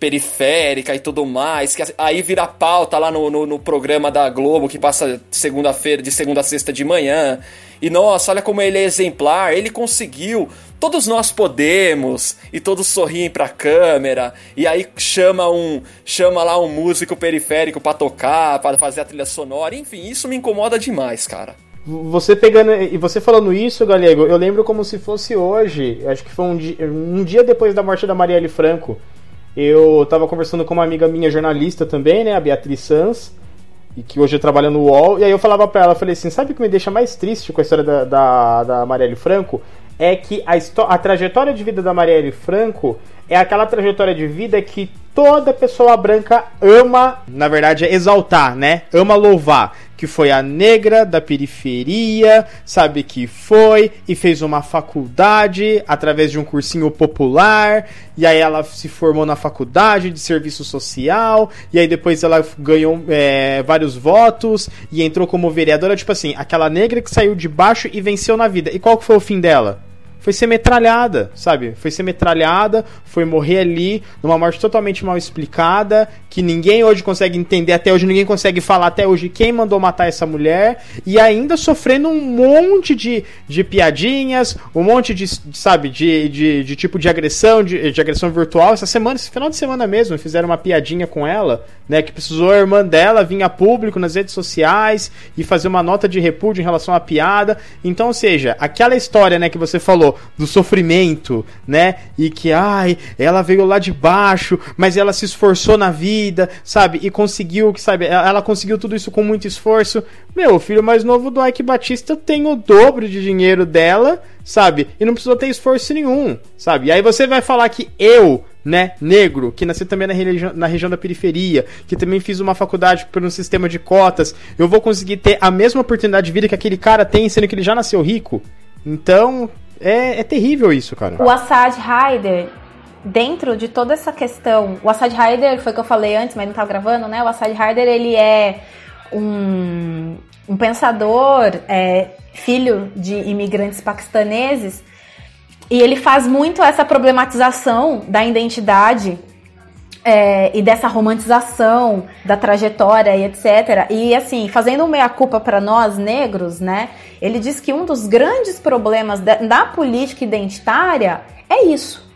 periférica e tudo mais, que aí vira pauta lá no, no, no programa da Globo que passa segunda-feira, de segunda a sexta de manhã. E nossa, olha como ele é exemplar, ele conseguiu. Todos nós podemos e todos sorriem pra câmera e aí chama um chama lá um músico periférico para tocar, para fazer a trilha sonora. Enfim, isso me incomoda demais, cara. Você pegando e você falando isso, Galego, eu lembro como se fosse hoje. Acho que foi um dia, um dia depois da morte da Marielle Franco. Eu estava conversando com uma amiga minha jornalista também, né, a Beatriz Sanz, e que hoje trabalha no UOL. E aí eu falava para ela, falei assim, sabe o que me deixa mais triste com a história da, da, da Marielle Franco? É que a, a trajetória de vida da Marielle Franco é aquela trajetória de vida que toda pessoa branca ama, na verdade, é exaltar, né? Ama louvar. Que foi a negra da periferia, sabe que foi e fez uma faculdade através de um cursinho popular, e aí ela se formou na faculdade de serviço social, e aí depois ela ganhou é, vários votos e entrou como vereadora. Tipo assim, aquela negra que saiu de baixo e venceu na vida. E qual que foi o fim dela? Foi ser metralhada, sabe? Foi ser metralhada, foi morrer ali numa morte totalmente mal explicada, que ninguém hoje consegue entender, até hoje ninguém consegue falar até hoje quem mandou matar essa mulher, e ainda sofrendo um monte de, de piadinhas, um monte de, sabe, de, de, de tipo de agressão, de, de agressão virtual. Essa semana, esse final de semana mesmo, fizeram uma piadinha com ela, né? Que precisou a irmã dela vir a público nas redes sociais e fazer uma nota de repúdio em relação à piada. Então, ou seja, aquela história, né, que você falou do sofrimento, né? E que, ai, ela veio lá de baixo, mas ela se esforçou na vida, sabe? E conseguiu, sabe? Ela conseguiu tudo isso com muito esforço. Meu, o filho mais novo do Ike Batista tem o dobro de dinheiro dela, sabe? E não precisou ter esforço nenhum, sabe? E aí você vai falar que eu, né, negro, que nasci também na, na região da periferia, que também fiz uma faculdade por um sistema de cotas, eu vou conseguir ter a mesma oportunidade de vida que aquele cara tem, sendo que ele já nasceu rico? Então, é, é terrível isso, cara. O Assad Haider, dentro de toda essa questão, o Assad Haider, foi o que eu falei antes, mas não estava gravando, né? O Assad Haider, ele é um, um pensador, é, filho de imigrantes paquistaneses, e ele faz muito essa problematização da identidade é, e dessa romantização da trajetória e etc. E assim, fazendo uma meia-culpa para nós negros, né? Ele diz que um dos grandes problemas da, da política identitária é isso.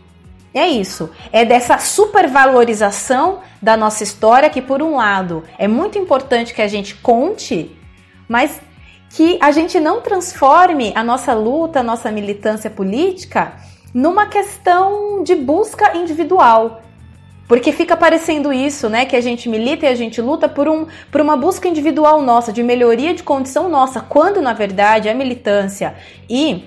É isso. É dessa supervalorização da nossa história que, por um lado, é muito importante que a gente conte, mas que a gente não transforme a nossa luta, a nossa militância política numa questão de busca individual. Porque fica parecendo isso, né? Que a gente milita e a gente luta por, um, por uma busca individual nossa, de melhoria de condição nossa, quando na verdade a militância e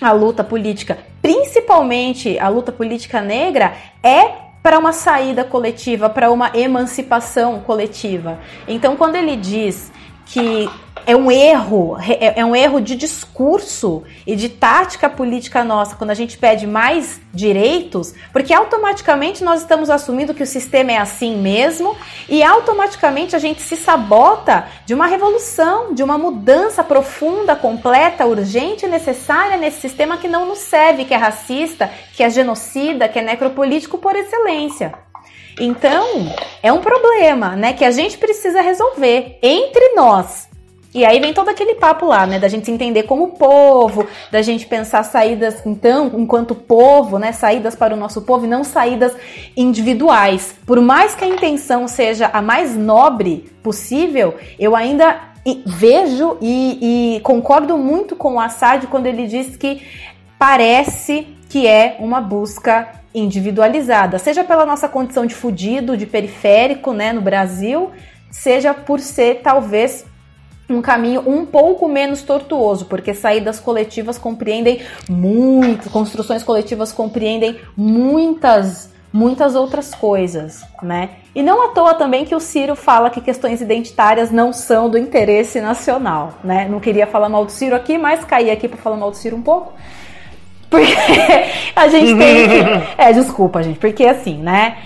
a luta política, principalmente a luta política negra, é para uma saída coletiva, para uma emancipação coletiva. Então, quando ele diz que é um erro, é, é um erro de discurso e de tática política nossa quando a gente pede mais direitos, porque automaticamente nós estamos assumindo que o sistema é assim mesmo e automaticamente a gente se sabota de uma revolução, de uma mudança profunda, completa, urgente e necessária nesse sistema que não nos serve, que é racista, que é genocida, que é necropolítico por excelência. Então, é um problema, né, que a gente precisa resolver entre nós. E aí vem todo aquele papo lá, né, da gente se entender como povo, da gente pensar saídas, então, enquanto povo, né, saídas para o nosso povo e não saídas individuais. Por mais que a intenção seja a mais nobre possível, eu ainda vejo e, e concordo muito com o Assad quando ele diz que parece que é uma busca individualizada, seja pela nossa condição de fudido, de periférico, né, no Brasil, seja por ser talvez um caminho um pouco menos tortuoso, porque saídas coletivas compreendem muito, construções coletivas compreendem muitas muitas outras coisas, né? E não à toa também que o Ciro fala que questões identitárias não são do interesse nacional, né? Não queria falar mal do Ciro aqui, mas caí aqui para falar mal do Ciro um pouco. Porque *laughs* a gente tem que... *laughs* É, desculpa, gente, porque assim, né?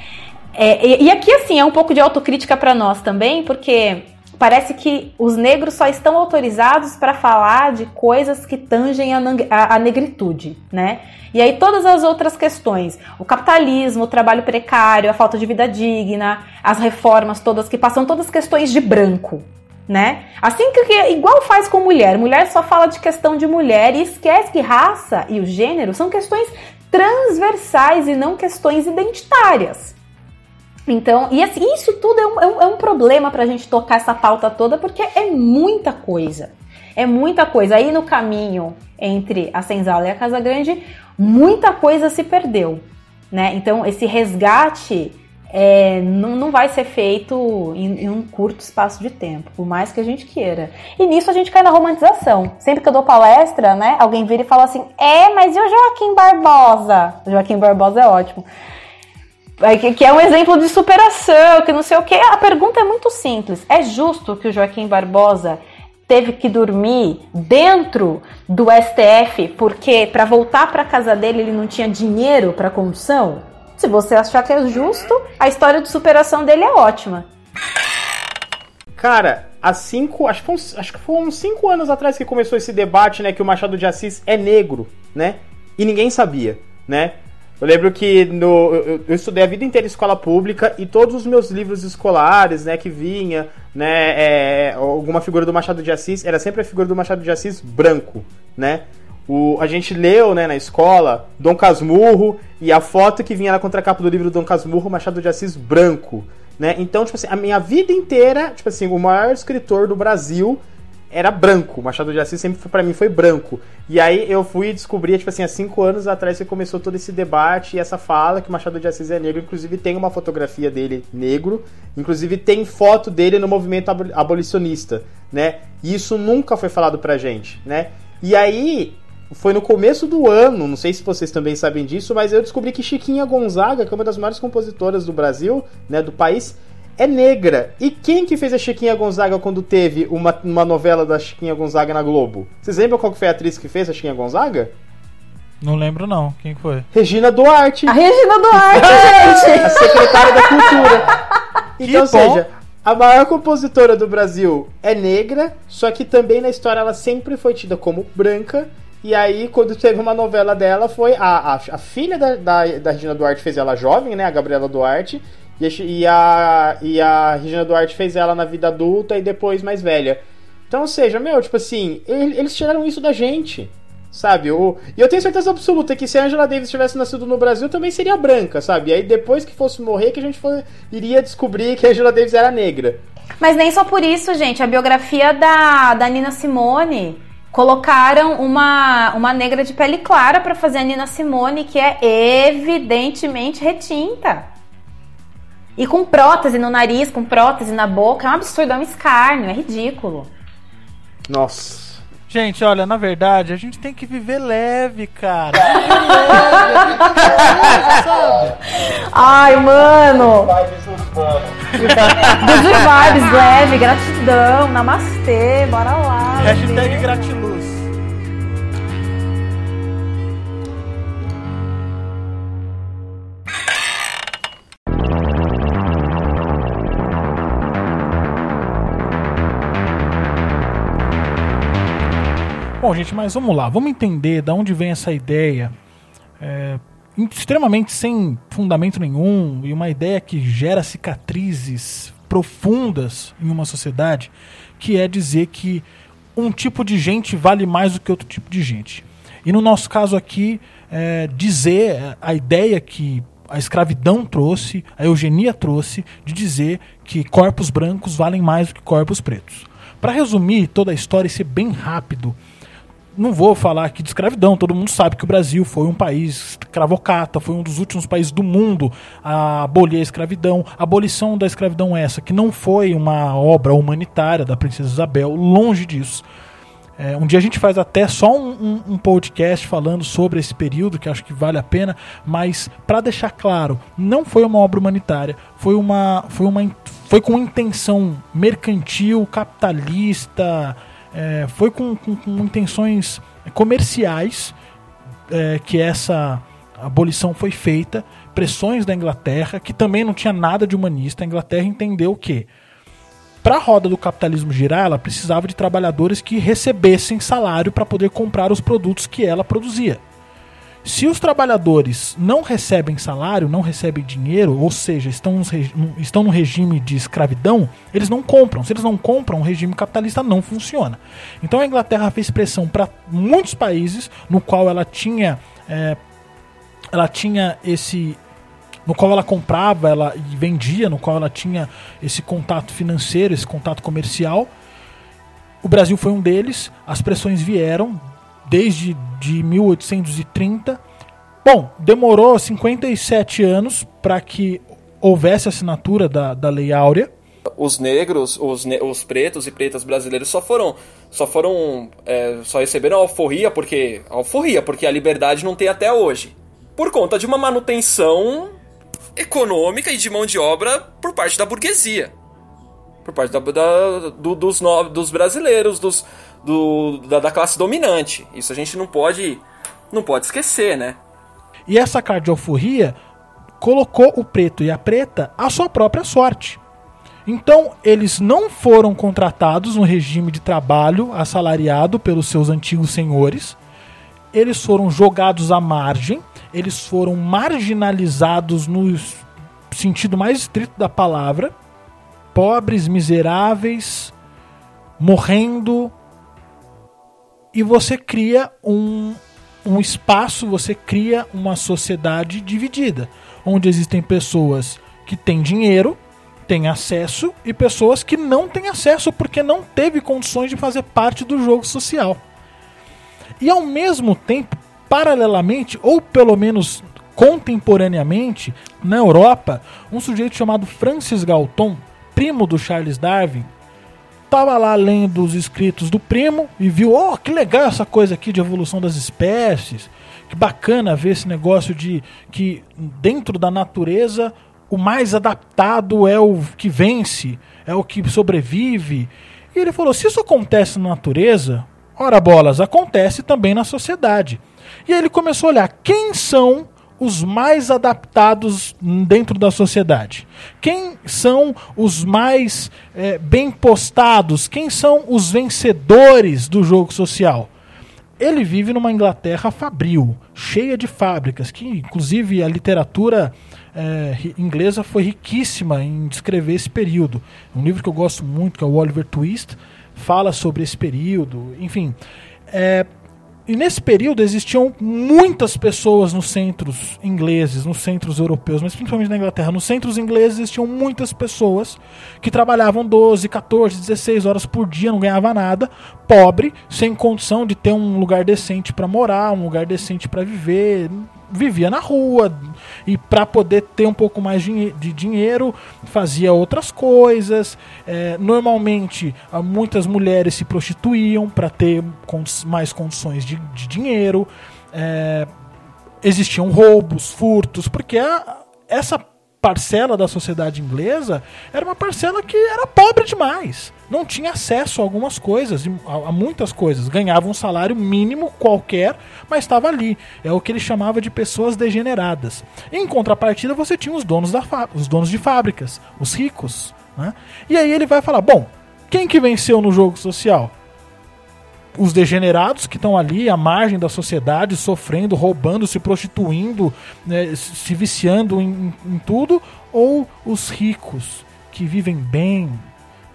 É, e, e aqui, assim, é um pouco de autocrítica para nós também, porque parece que os negros só estão autorizados para falar de coisas que tangem a, negritude, né? E aí todas as outras questões, o capitalismo, o trabalho precário, a falta de vida digna, as reformas todas que passam, todas questões de branco, né? Assim que igual faz com mulher, mulher só fala de questão de mulher e esquece que raça e o gênero são questões transversais e não questões identitárias. Então, e assim, isso tudo é um, é um, é um problema para a gente tocar essa pauta toda, porque é muita coisa. É muita coisa. Aí no caminho entre a Senzala e a Casa Grande, muita coisa se perdeu. Né? Então, esse resgate é, não, não vai ser feito em, em, um curto espaço de tempo, por mais que a gente queira. E nisso a gente cai na romantização. Sempre que eu dou palestra, né, alguém vira e fala assim: é, mas e o Joaquim Barbosa? O Joaquim Barbosa é ótimo que é um exemplo de superação, que não sei o que. A pergunta é muito simples. É justo que o Joaquim Barbosa teve que dormir dentro do STF porque para voltar para casa dele ele não tinha dinheiro para condução? Se você achar que é justo, a história de superação dele é ótima. Cara, há cinco, acho que, foi uns, acho que foi uns cinco anos atrás que começou esse debate, né, que o Machado de Assis é negro, né? E ninguém sabia, né? Eu lembro que no, eu, eu, estudei a vida inteira em escola pública e todos os meus livros escolares, né, que vinha, né, é, alguma figura do Machado de Assis, era sempre a figura do Machado de Assis branco, né? O, a gente leu, né, na escola, Dom Casmurro e a foto que vinha na contracapa do livro Dom Casmurro, Machado de Assis branco, né? Então, tipo assim, a minha vida inteira, tipo assim, o maior escritor do Brasil era branco. Machado de Assis sempre para mim foi branco. E aí eu fui descobrir, tipo assim, há cinco anos atrás que começou todo esse debate e essa fala que Machado de Assis é negro. Inclusive tem uma fotografia dele negro. Inclusive tem foto dele no movimento abolicionista, né? E isso nunca foi falado pra gente, né? E aí foi no começo do ano, não sei se vocês também sabem disso, mas eu descobri que Chiquinha Gonzaga, que é uma das maiores compositoras do Brasil, né, do país, é negra. E quem que fez a Chiquinha Gonzaga quando teve uma, uma novela da Chiquinha Gonzaga na Globo? Vocês lembram qual foi a atriz que fez a Chiquinha Gonzaga? Não lembro não. Quem foi? Regina Duarte. A Regina Duarte, *laughs* gente! A secretária da Cultura. Então, ou seja, a maior compositora do Brasil é negra, só que também na história ela sempre foi tida como branca. E aí, quando teve uma novela dela, foi a, a, a filha da, da, da Regina Duarte fez ela jovem, né? A Gabriela Duarte. E a, e a Regina Duarte fez ela na vida adulta e depois mais velha. Então, ou seja, meu, tipo assim, eles tiraram isso da gente. Sabe? O, e eu tenho certeza absoluta que se a Angela Davis tivesse nascido no Brasil, também seria branca, sabe? E aí depois que fosse morrer, que a gente for, iria descobrir que a Angela Davis era negra. Mas nem só por isso, gente. A biografia da, da Nina Simone colocaram uma, uma negra de pele clara para fazer a Nina Simone, que é evidentemente retinta. E com prótese no nariz, com prótese na boca, é um absurdo, é um escárnio, é ridículo. Nossa. Gente, olha, na verdade, a gente tem que viver leve, cara. *laughs* Ai, mano. Good vibes, leve, gratidão, namastê, bora lá. Hashtag gratiluz. Bom, gente, mas vamos lá. Vamos entender de onde vem essa ideia. É, extremamente sem fundamento nenhum e uma ideia que gera cicatrizes profundas em uma sociedade, que é dizer que um tipo de gente vale mais do que outro tipo de gente. E no nosso caso aqui, é, dizer a ideia que a escravidão trouxe, a eugenia trouxe, de dizer que corpos brancos valem mais do que corpos pretos. Para resumir toda a história e ser bem rápido, não vou falar aqui de escravidão, todo mundo sabe que o Brasil foi um país cravocata, foi um dos últimos países do mundo a abolir a escravidão. A abolição da escravidão é essa, que não foi uma obra humanitária da Princesa Isabel, longe disso. É, um dia a gente faz até só um, um, um, podcast falando sobre esse período, que acho que vale a pena, mas para deixar claro, não foi uma obra humanitária, foi uma, foi uma, foi com intenção mercantil, capitalista, é, foi com, com, com, intenções comerciais é, que essa abolição foi feita, pressões da Inglaterra, que também não tinha nada de humanista. A Inglaterra entendeu que para a roda do capitalismo girar, ela precisava de trabalhadores que recebessem salário para poder comprar os produtos que ela produzia. Se os trabalhadores não recebem salário, não recebem dinheiro, ou seja, estão, estão no regime de escravidão, eles não compram. Se eles não compram, o regime capitalista não funciona. Então a Inglaterra fez pressão para muitos países no qual ela tinha, é, ela tinha esse, no qual ela comprava ela e vendia, no qual ela tinha esse contato financeiro, esse contato comercial. O Brasil foi um deles. As pressões vieram desde de 1830. Bom, demorou 57 anos para que houvesse assinatura da, da Lei Áurea. Os negros, os, ne os pretos e pretas brasileiros só foram, só foram, é, só receberam alforria porque alforria porque a liberdade não tem até hoje, por conta de uma manutenção econômica e de mão de obra por parte da burguesia, por parte da, da do, dos, no, dos brasileiros, dos, do, da, da classe dominante. Isso a gente não pode, não pode esquecer, né? E essa cardiofurria colocou o preto e a preta à sua própria sorte. Então, eles não foram contratados no regime de trabalho assalariado pelos seus antigos senhores. Eles foram jogados à margem, eles foram marginalizados no sentido mais estrito da palavra, pobres, miseráveis, morrendo, e você cria um, um espaço, você cria uma sociedade dividida, onde existem pessoas que têm dinheiro, têm acesso, e pessoas que não têm acesso porque não teve condições de fazer parte do jogo social. E ao mesmo tempo, paralelamente, ou pelo menos contemporaneamente, na Europa, um sujeito chamado Francis Galton, primo do Charles Darwin, tava lá lendo os escritos do primo e viu, oh, que legal essa coisa aqui de evolução das espécies. Que bacana ver esse negócio de que dentro da natureza o mais adaptado é o que vence, é o que sobrevive. E ele falou: se isso acontece na natureza, ora bolas, acontece também na sociedade. E aí ele começou a olhar quem são os mais adaptados dentro da sociedade? Quem são os mais é, bem postados? Quem são os vencedores do jogo social? Ele vive numa Inglaterra fabril, cheia de fábricas, que inclusive a literatura é, inglesa foi riquíssima em descrever esse período. Um livro que eu gosto muito, que é o Oliver Twist, fala sobre esse período. Enfim, é, e nesse período existiam muitas pessoas nos centros ingleses, nos centros europeus, mas principalmente na Inglaterra. Nos centros ingleses existiam muitas pessoas que trabalhavam 12, 14, 16 horas por dia, não ganhava nada, pobre, sem condição de ter um lugar decente para morar, um lugar decente para viver, vivia na rua e para poder ter um pouco mais de dinheiro fazia outras coisas. É, normalmente, muitas mulheres se prostituíam para ter mais condições de, de dinheiro. É, existiam roubos, furtos, porque a, essa parcela da sociedade inglesa era uma parcela que era pobre demais. Não tinha acesso a algumas coisas, a, muitas coisas. Ganhava um salário mínimo qualquer, mas estava ali. É o que ele chamava de pessoas degeneradas. Em contrapartida, você tinha os donos, da os donos de fábricas, os ricos. Né? E aí ele vai falar: bom, quem que venceu no jogo social? os degenerados que estão ali à margem da sociedade, sofrendo, roubando, se prostituindo, né, se viciando em, em, tudo, ou os ricos que vivem bem,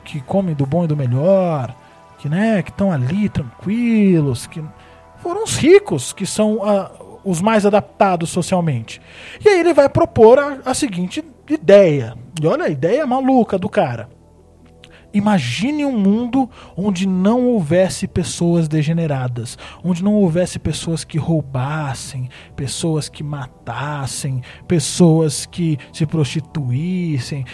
que comem do bom e do melhor, que né, que estão ali tranquilos, que foram os ricos que são uh, os mais adaptados socialmente. E aí ele vai propor a, a seguinte ideia. E olha a ideia maluca do cara Imagine um mundo onde não houvesse pessoas degeneradas, onde não houvesse pessoas que roubassem, pessoas que matassem, pessoas que se prostituíssem.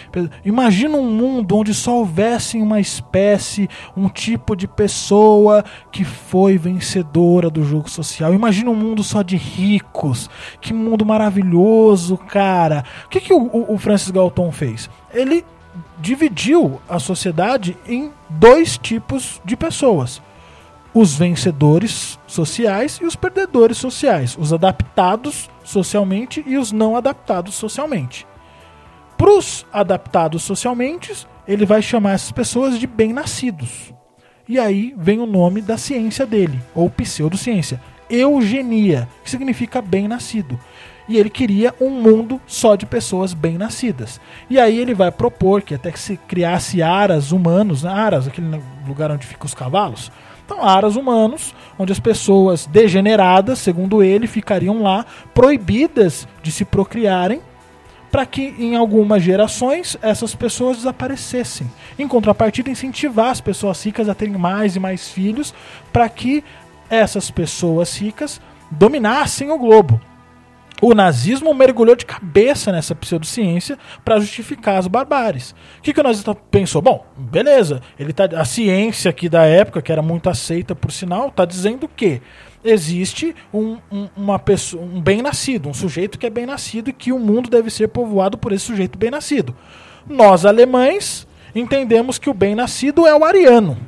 Imagina um mundo onde só houvesse uma espécie, um tipo de pessoa que foi vencedora do jogo social. Imagina um mundo só de ricos. Que mundo maravilhoso, cara. O que, que o- o Francis Galton fez? Ele dividiu a sociedade em dois tipos de pessoas: os vencedores sociais e os perdedores sociais, os adaptados socialmente e os não adaptados socialmente. Para os adaptados socialmente, ele vai chamar essas pessoas de bem-nascidos. E aí vem o nome da ciência dele, ou pseudociência, eugenia, que significa bem-nascido. E ele queria um mundo só de pessoas bem-nascidas. E aí ele vai propor que até que se criasse aras humanos, aras, aquele lugar onde ficam os cavalos. Então, aras humanos, onde as pessoas degeneradas, segundo ele, ficariam lá proibidas de se procriarem para que em algumas gerações essas pessoas desaparecessem. Em contrapartida, incentivar as pessoas ricas a terem mais e mais filhos para que essas pessoas ricas dominassem o globo. O nazismo mergulhou de cabeça nessa pseudociência para justificar as barbáries. O que, que o nazista pensou? Bom, beleza, ele tá, a ciência aqui da época, que era muito aceita por sinal, está dizendo que existe um, um, uma pessoa, um bem-nascido, um sujeito que é bem-nascido e que o mundo deve ser povoado por esse sujeito bem-nascido. Nós, alemães, entendemos que o bem-nascido é o ariano.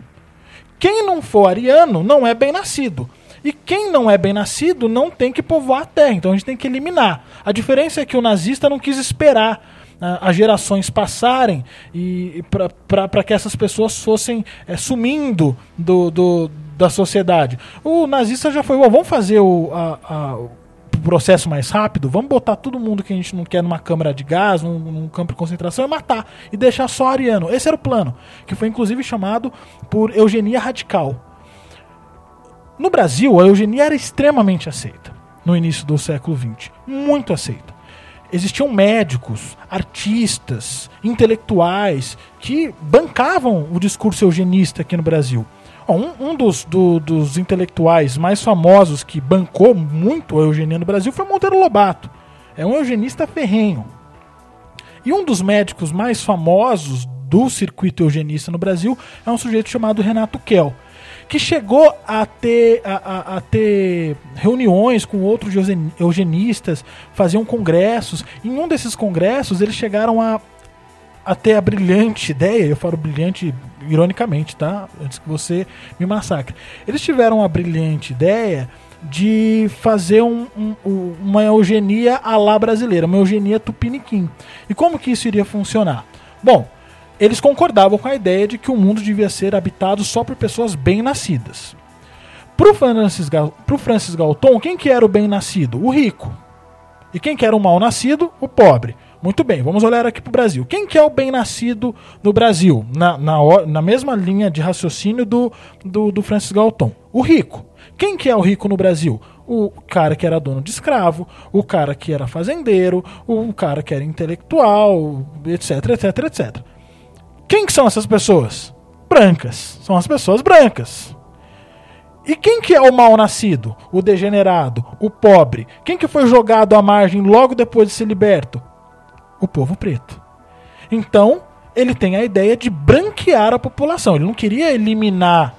Quem não for ariano não é bem-nascido. E quem não é bem-nascido não tem que povoar a terra, então a gente tem que eliminar. A diferença é que o nazista não quis esperar ah, as gerações passarem e para que essas pessoas fossem eh, sumindo do, do- da sociedade. O nazista já foi, "Bom, vamos fazer o, a- a- o processo mais rápido, vamos botar todo mundo que a gente não quer numa câmara de gás, num, num campo de concentração e matar. E deixar só ariano. Esse era o plano, que foi inclusive chamado por eugenia radical. No Brasil, a eugenia era extremamente aceita no início do século XX. Muito aceita. Existiam médicos, artistas, intelectuais que bancavam o discurso eugenista aqui no Brasil. Um, um dos, do- dos intelectuais mais famosos que bancou muito a eugenia no Brasil foi Monteiro Lobato. É um eugenista ferrenho. E um dos médicos mais famosos do circuito eugenista no Brasil é um sujeito chamado Renato Kell, que chegou a ter, a, a- a ter reuniões com outros eugen- eugenistas, faziam congressos. Em um desses congressos, eles chegaram a, a ter a brilhante ideia, eu falo brilhante ironicamente, tá? Antes que você me massacre. Eles tiveram a brilhante ideia de fazer um- um- um- uma eugenia à brasileira, uma eugenia tupiniquim. E como que isso iria funcionar? Bom, eles concordavam com a ideia de que o mundo devia ser habitado só por pessoas bem-nascidas. Pro Francis, Francis Galton, quem que era o bem-nascido? O rico. E quem que era o mal-nascido? O pobre. Muito bem, vamos olhar aqui pro Brasil. Quem que é o bem-nascido no Brasil? Na, na, na mesma linha de raciocínio do, do, do Francis Galton. O rico. Quem que é o rico no Brasil? O cara que era dono de escravo, o cara que era fazendeiro, o cara que era intelectual, etc, etc, etc. Quem que são essas pessoas? Brancas. São as pessoas brancas. E quem que é o mal nascido? O degenerado, o pobre? Quem que foi jogado à margem logo depois de ser liberto? O povo preto. Então, ele tem a ideia de branquear a população. Ele não queria eliminar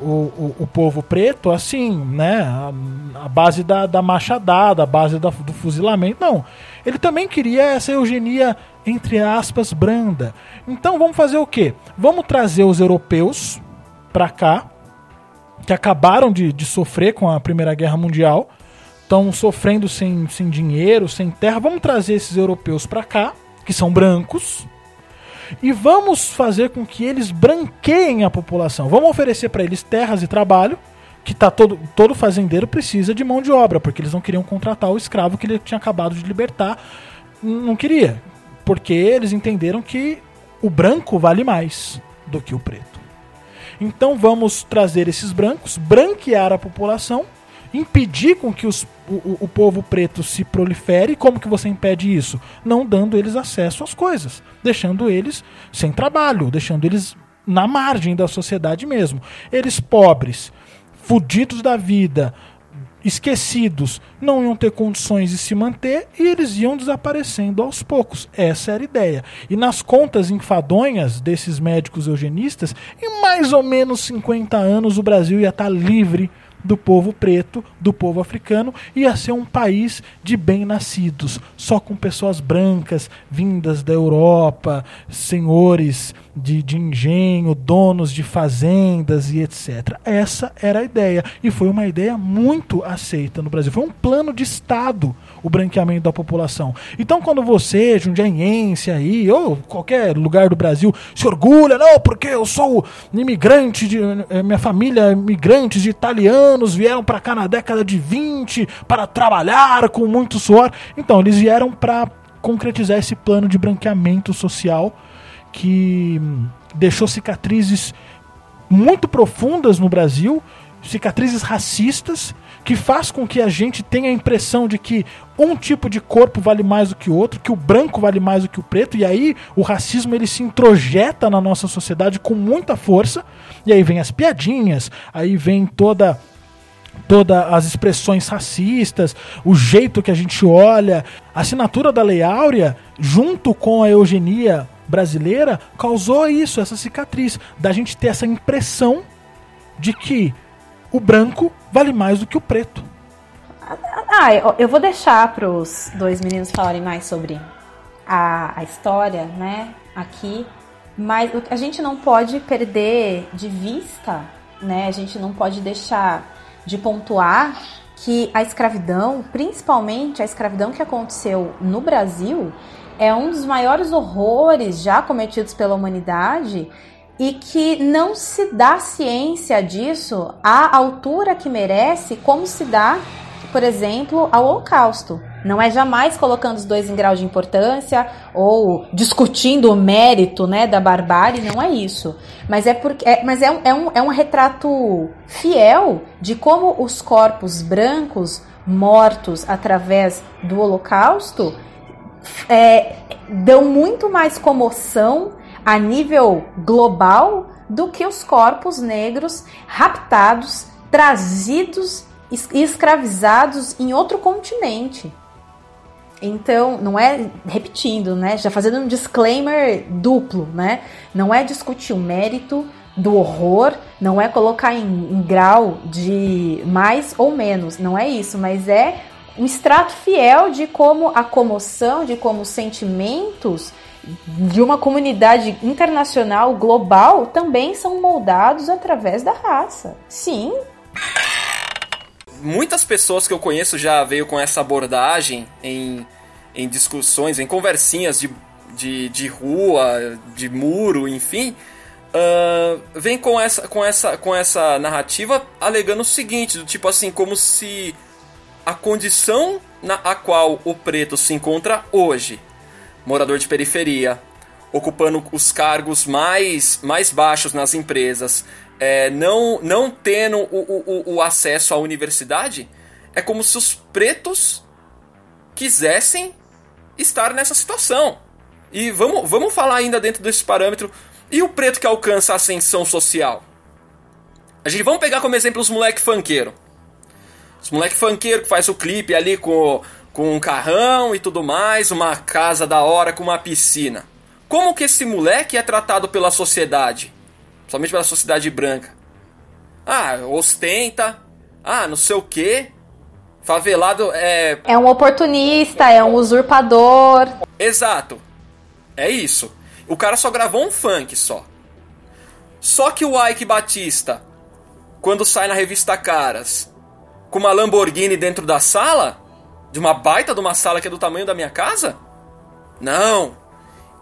o, o, o povo preto assim, né? A, a base da, da machadada, a base da- do fuzilamento. Não. Ele também queria essa eugenia, entre aspas, branda. Então vamos fazer o quê? Vamos trazer os europeus pra cá, que acabaram de, de sofrer com a Primeira Guerra Mundial, estão sofrendo sem, sem dinheiro, sem terra. Vamos trazer esses europeus para cá, que são brancos, e vamos fazer com que eles branqueiem a população. Vamos oferecer para eles terras e trabalho, que tá todo, todo fazendeiro precisa de mão de obra, porque eles não queriam contratar o escravo que ele tinha acabado de libertar. Não queria, porque eles entenderam que o branco vale mais do que o preto. Então vamos trazer esses brancos, branquear a população, impedir com que os- o, o- povo preto se prolifere. Como que você impede isso? Não dando eles acesso às coisas, deixando eles sem trabalho, deixando eles na margem da sociedade mesmo. Eles pobres, fudidos da vida, esquecidos, não iam ter condições de se manter e eles iam desaparecendo aos poucos. Essa era a ideia. E nas contas enfadonhas desses médicos eugenistas, em mais ou menos 50 anos o Brasil ia estar livre do povo preto, do povo africano, ia ser um país de bem-nascidos, só com pessoas brancas vindas da Europa, senhores de, de engenho, donos de fazendas e etc. Essa era a ideia. E foi uma ideia muito aceita no Brasil. Foi um plano de Estado o branqueamento da população. Então, quando você, jundiaense aí, ou qualquer lugar do Brasil, se orgulha, não, porque eu sou imigrante, de, eh, minha família é imigrantes de italianos, vieram para cá na década de 20 para trabalhar com muito suor. Então, eles vieram para concretizar esse plano de branqueamento social que deixou cicatrizes muito profundas no Brasil, cicatrizes racistas, que faz com que a gente tenha a impressão de que um tipo de corpo vale mais do que o outro, que o branco vale mais do que o preto, e aí o racismo ele se introjeta na nossa sociedade com muita força, e aí vem as piadinhas, aí vem toda todas as expressões racistas, o jeito que a gente olha, a assinatura da Lei Áurea, junto com a eugenia brasileira, causou isso, essa cicatriz, da gente ter essa impressão de que o branco vale mais do que o preto. Ah, eu vou deixar para os dois meninos falarem mais sobre a, a história, né, aqui, mas a gente não pode perder de vista, né, a gente não pode deixar de pontuar que a escravidão, principalmente a escravidão que aconteceu no Brasil, é um dos maiores horrores já cometidos pela humanidade e que não se dá ciência disso à altura que merece, como se dá, por exemplo, ao Holocausto. Não é jamais colocando os dois em grau de importância ou discutindo o mérito né, da barbárie, não é isso. Mas é, porque, é, mas é, um, é, um, é um retrato fiel de como os corpos brancos mortos através do Holocausto é, dão muito mais comoção a nível global do que os corpos negros raptados, trazidos e escravizados em outro continente. Então, não é repetindo, né? Já fazendo um disclaimer duplo, né? Não é discutir o mérito do horror, não é colocar em, em grau de mais ou menos, não é isso, mas é um extrato fiel de como a comoção, de como os sentimentos de uma comunidade internacional, global, também são moldados através da raça. Sim. Muitas pessoas que eu conheço já veio com essa abordagem em, em discussões, em conversinhas de, de, de rua, de muro, enfim. Uh, vem com essa, com, essa, com essa narrativa alegando o seguinte, do tipo assim, como se a condição na a qual o preto se encontra hoje morador de periferia, ocupando os cargos mais, mais baixos nas empresas, é, não, não tendo o, o, o acesso à universidade, é como se os pretos quisessem estar nessa situação. E vamos, vamos falar ainda dentro desse parâmetro. E o preto que alcança a ascensão social? A gente vamos pegar como exemplo os moleque funkeiro. Os moleque funkeiro que faz o clipe ali com com um carrão e tudo mais, uma casa da hora com uma piscina. Como que esse moleque é tratado pela sociedade? Somente pela sociedade branca. Ah, ostenta. Ah, não sei o quê. Favelado é. É um oportunista, é um usurpador. Exato. É isso. O cara só gravou um funk só. Só que o Ike Batista, quando sai na revista Caras, com uma Lamborghini dentro da sala, de uma baita de uma sala que é do tamanho da minha casa? Não.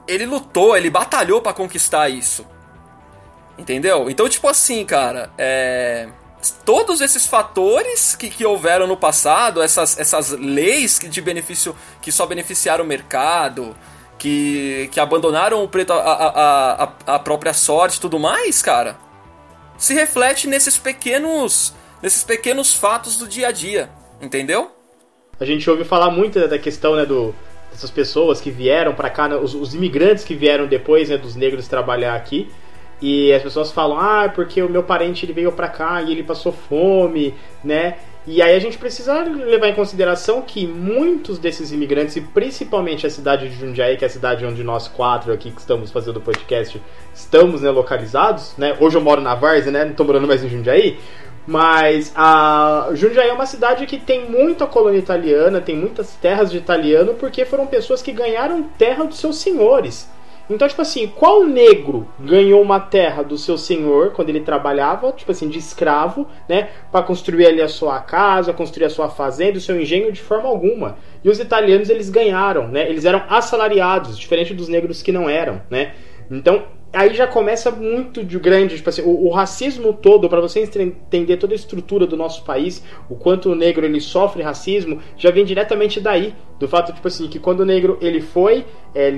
Ele lutou, ele batalhou para conquistar isso. Entendeu? Então, tipo assim, cara, é... todos esses fatores que, que houveram no passado, essas, essas leis que de benefício que só beneficiaram o mercado, que, que abandonaram o preto a, a, a, a própria sorte e tudo mais, cara, se reflete nesses pequenos nesses pequenos fatos do dia a dia, entendeu? a gente ouve falar muito da questão né, do, dessas pessoas que vieram para cá, né, os, os, imigrantes que vieram depois né, dos negros trabalhar aqui. E as pessoas falam, ah, porque o meu parente ele veio pra cá e ele passou fome, né? E aí a gente precisa levar em consideração que muitos desses imigrantes, e principalmente a cidade de Jundiaí, que é a cidade onde nós quatro aqui que estamos fazendo o podcast, estamos né, localizados, né? Hoje eu moro na Várzea, né? Não estou morando mais em Jundiaí. Mas a Jundiaí é uma cidade que tem muita colônia italiana, tem muitas terras de italiano, porque foram pessoas que ganharam terra dos seus senhores. Então, tipo assim, qual negro ganhou uma terra do seu senhor quando ele trabalhava, tipo assim, de escravo, né, para construir ali a sua casa, construir a sua fazenda, o seu engenho de forma alguma? E os italianos eles ganharam, né? Eles eram assalariados, diferente dos negros que não eram, né? Então, aí já começa muito de grande, tipo assim, o, o racismo todo, para você entender toda a estrutura do nosso país, o quanto o negro ele sofre racismo, já vem diretamente daí, do fato tipo assim que quando o negro ele foi é,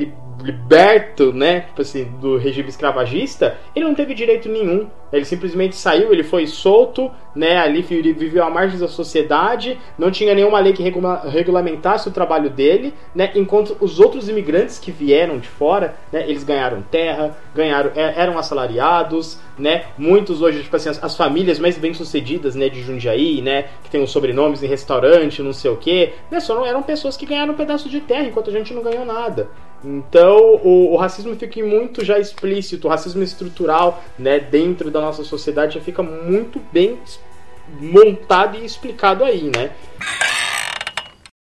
liberto, né, tipo assim, do regime escravagista, ele não teve direito nenhum. Ele simplesmente saiu, ele foi solto, né, ali viveu à margem da sociedade, não tinha nenhuma lei que regula regulamentasse o trabalho dele, né, enquanto os outros imigrantes que vieram de fora, né, eles ganharam terra, ganharam, é, eram assalariados, né, muitos hoje, tipo assim, as, as famílias mais bem-sucedidas, né, de Jundiaí, né, que tem os sobrenomes em restaurante, não sei o que, né, só não eram pessoas que ganharam um pedaço de terra, enquanto a gente não ganhou nada. Então, o, o, racismo fica muito já explícito, o racismo estrutural, né, dentro da nossa sociedade já fica muito bem montado e explicado aí, né?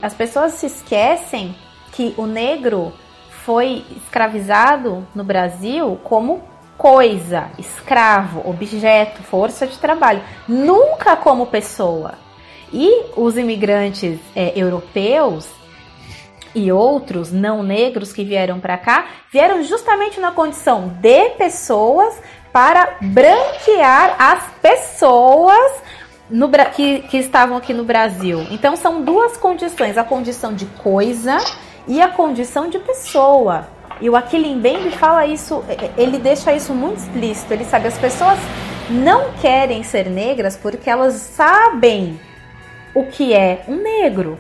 As pessoas se esquecem que o negro foi escravizado no Brasil como coisa, escravo, objeto, força de trabalho, nunca como pessoa. E os imigrantes é, europeus e outros não negros que vieram para cá vieram justamente na condição de pessoas para branquear as pessoas no, que, que estavam aqui no Brasil. Então são duas condições: a condição de coisa e a condição de pessoa. E o Aquilin Bembe fala isso, ele deixa isso muito explícito. Ele sabe, as pessoas não querem ser negras porque elas sabem o que é um negro,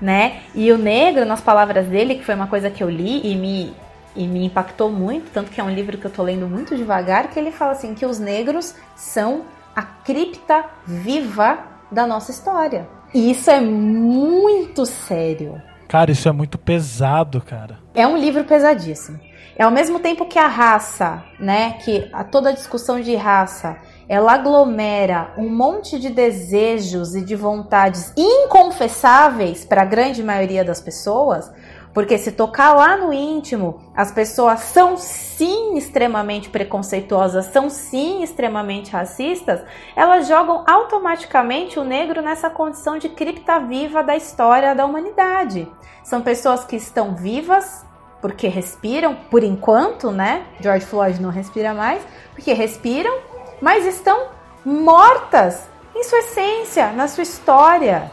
né? E o negro, nas palavras dele, que foi uma coisa que eu li e me, e me impactou muito, tanto que é um livro que eu tô lendo muito devagar, que ele fala assim que os negros são a cripta viva da nossa história. E isso é muito sério. Cara, isso é muito pesado, cara. É um livro pesadíssimo. É ao mesmo tempo que a raça, né, que a, toda a discussão de raça ela aglomera um monte de desejos e de vontades inconfessáveis para a grande maioria das pessoas, porque se tocar lá no íntimo, as pessoas são sim extremamente preconceituosas, são sim extremamente racistas, elas jogam automaticamente o negro nessa condição de cripta viva da história da humanidade. São pessoas que estão vivas porque respiram, por enquanto, né? George Floyd não respira mais, porque respiram mas estão mortas em sua essência, na sua história,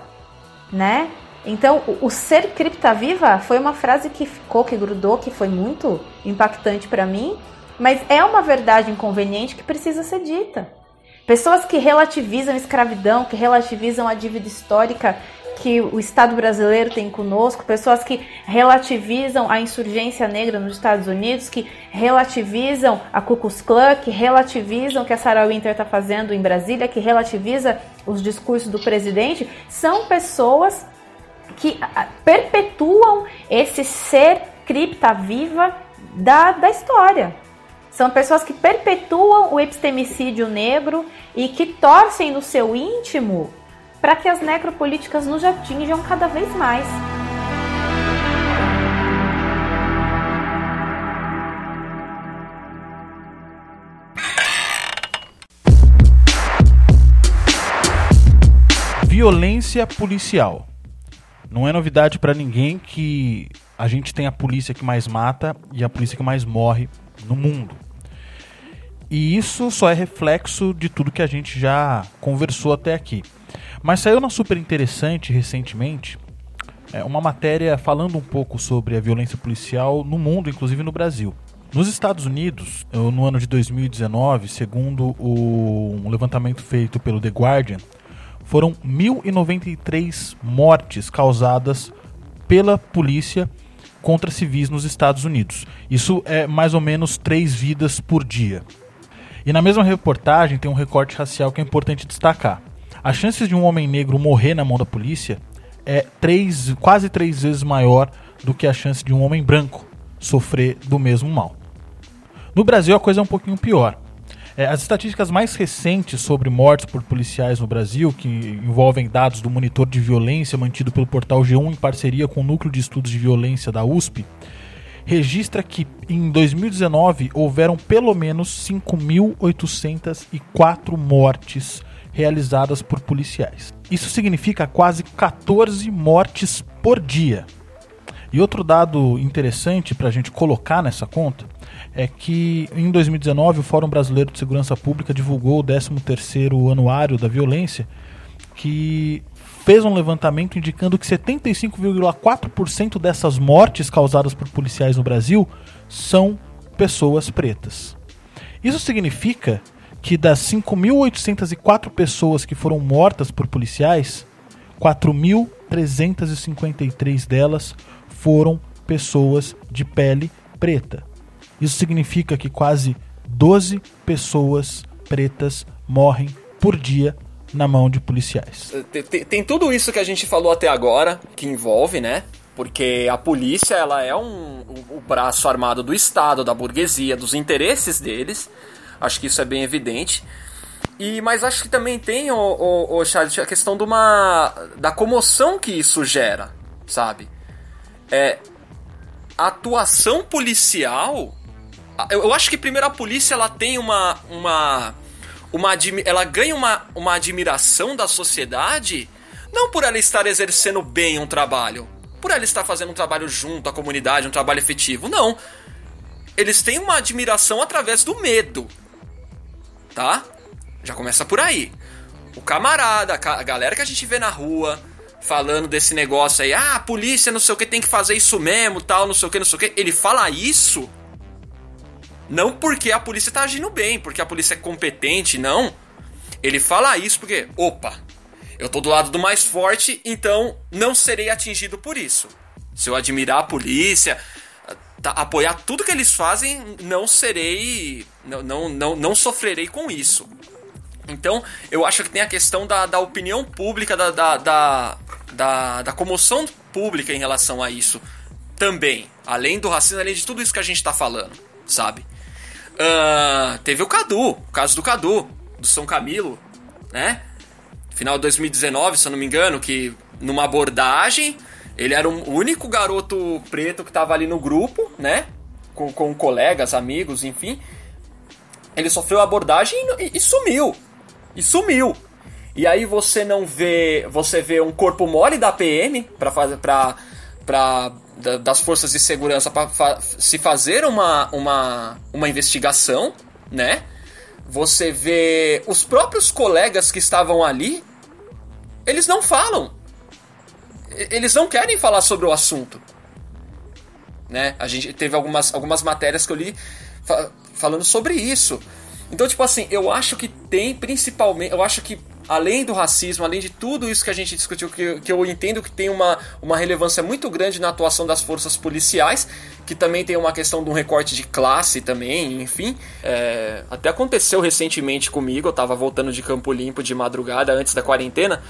né? Então, o, ser cripta viva foi uma frase que ficou, que grudou, que foi muito impactante para mim, mas é uma verdade inconveniente que precisa ser dita. Pessoas que relativizam a escravidão, que relativizam a dívida histórica que o Estado brasileiro tem conosco, pessoas que relativizam a insurgência negra nos Estados Unidos, que relativizam a Ku Klux Klan, que relativizam o que a Sarah Winter está fazendo em Brasília, que relativiza os discursos do presidente, são pessoas que perpetuam esse ser cripta viva da, da história. São pessoas que perpetuam o epistemicídio negro e que torcem no seu íntimo para que as necropolíticas nos atinjam cada vez mais. Violência policial. Não é novidade para ninguém que a gente tem a polícia que mais mata e a polícia que mais morre no mundo. E isso só é reflexo de tudo que a gente já conversou até aqui. Mas saiu na Super Interessante recentemente é, uma matéria falando um pouco sobre a violência policial no mundo, inclusive no Brasil. Nos Estados Unidos, no ano de 2019, segundo um levantamento feito pelo The Guardian, foram 1.093 mortes causadas pela polícia contra civis nos Estados Unidos. Isso é mais ou menos três vidas por dia. E na mesma reportagem tem um recorte racial que é importante destacar. As chances de um homem negro morrer na mão da polícia é três, quase três vezes maior do que a chance de um homem branco sofrer do mesmo mal. No Brasil a coisa é um pouquinho pior. É, as estatísticas mais recentes sobre mortes por policiais no Brasil, que envolvem dados do monitor de violência mantido pelo portal G1 em parceria com o Núcleo de Estudos de Violência da USP, registra que em 2019 houveram pelo menos 5.804 mortes realizadas por policiais. Isso significa quase 14 mortes por dia. E outro dado interessante para a gente colocar nessa conta é que em 2019 o Fórum Brasileiro de Segurança Pública divulgou o 13º Anuário da Violência, que fez um levantamento indicando que 75,4% dessas mortes causadas por policiais no Brasil são pessoas pretas. Isso significa que das 5.804 pessoas que foram mortas por policiais, 4.353 delas foram pessoas de pele preta. Isso significa que quase 12 pessoas pretas morrem por dia na mão de policiais. Tem, tem, tem tudo isso que a gente falou até agora, que envolve, né? Porque a polícia ela é um, o, o braço armado do Estado, da burguesia, dos interesses deles. Acho que isso é bem evidente. E, mas acho que também tem, o, Charles, a questão de uma, da comoção que isso gera, sabe? É, a atuação policial eu, eu acho que primeiro a polícia ela tem uma. uma, uma ela ganha uma, uma admiração da sociedade, não por ela estar exercendo bem um trabalho, por ela estar fazendo um trabalho junto à comunidade, um trabalho efetivo. Não. Eles têm uma admiração através do medo. Tá? Já começa por aí. O camarada, a galera que a gente vê na rua, falando desse negócio aí, ah, a polícia não sei o que tem que fazer isso mesmo, tal, não sei o que, não sei o que. Ele fala isso não porque a polícia tá agindo bem, porque a polícia é competente, não. Ele fala isso porque, opa, eu tô do lado do mais forte, então não serei atingido por isso. Se eu admirar a polícia, apoiar tudo que eles fazem, não serei. Não, não, não, não sofrerei com isso. Então, eu acho que tem a questão da, da opinião pública, da, da, da, da, da comoção pública em relação a isso também. Além do racismo, além de tudo isso que a gente tá falando, sabe? Uh, teve o Cadu, o caso do Cadu, do São Camilo, né? Final de 2019, se eu não me engano, que numa abordagem, ele era o único garoto preto que tava ali no grupo, né? Com, com colegas, amigos, enfim. Ele sofreu abordagem e, e sumiu. E sumiu. E aí você não vê. Você vê um corpo mole da PM pra fazer. Pra, pra da, das forças de segurança para fa se fazer uma, uma, uma investigação, né? Você vê os próprios colegas que estavam ali, eles não falam. Eles não querem falar sobre o assunto. Né? A gente teve algumas, algumas matérias que eu li falando sobre isso. Então, tipo assim, eu acho que tem principalmente. Eu acho que além do racismo, além de tudo isso que a gente discutiu, que, que eu entendo que tem uma, uma relevância muito grande na atuação das forças policiais, que também tem uma questão de um recorte de classe também, enfim. É, até aconteceu recentemente comigo, eu tava voltando de Campo Limpo de madrugada, antes da quarentena,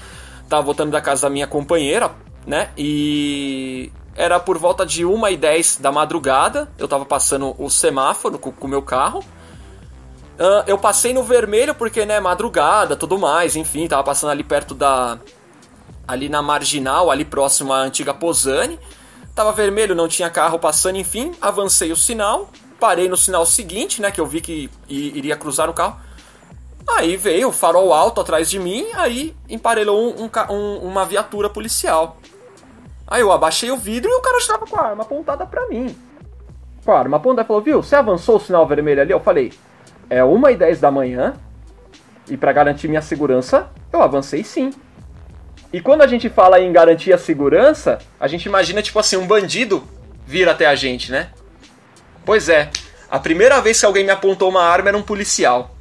tava voltando da casa da minha companheira, né? E era por volta de 1 e 10 da madrugada, eu tava passando o semáforo com o meu carro. Uh, eu passei no vermelho porque, né, madrugada, tudo mais, enfim, tava passando ali perto da. ali na marginal, ali próximo à antiga Posani. Tava vermelho, não tinha carro passando, enfim, avancei o sinal, parei no sinal seguinte, né, que eu vi que iria cruzar o carro. Aí veio o farol alto atrás de mim, aí emparelhou um, um, um, uma viatura policial. Aí eu abaixei o vidro e o cara estava com a arma apontada pra mim. Com a arma apontada, falou, viu, você avançou o sinal vermelho ali? Eu falei, é 1 e 10 da manhã e para garantir minha segurança, eu avancei sim. E quando a gente fala em garantir a segurança, a gente imagina tipo assim, um bandido vir até a gente, né? Pois é, a primeira vez que alguém me apontou uma arma era um policial.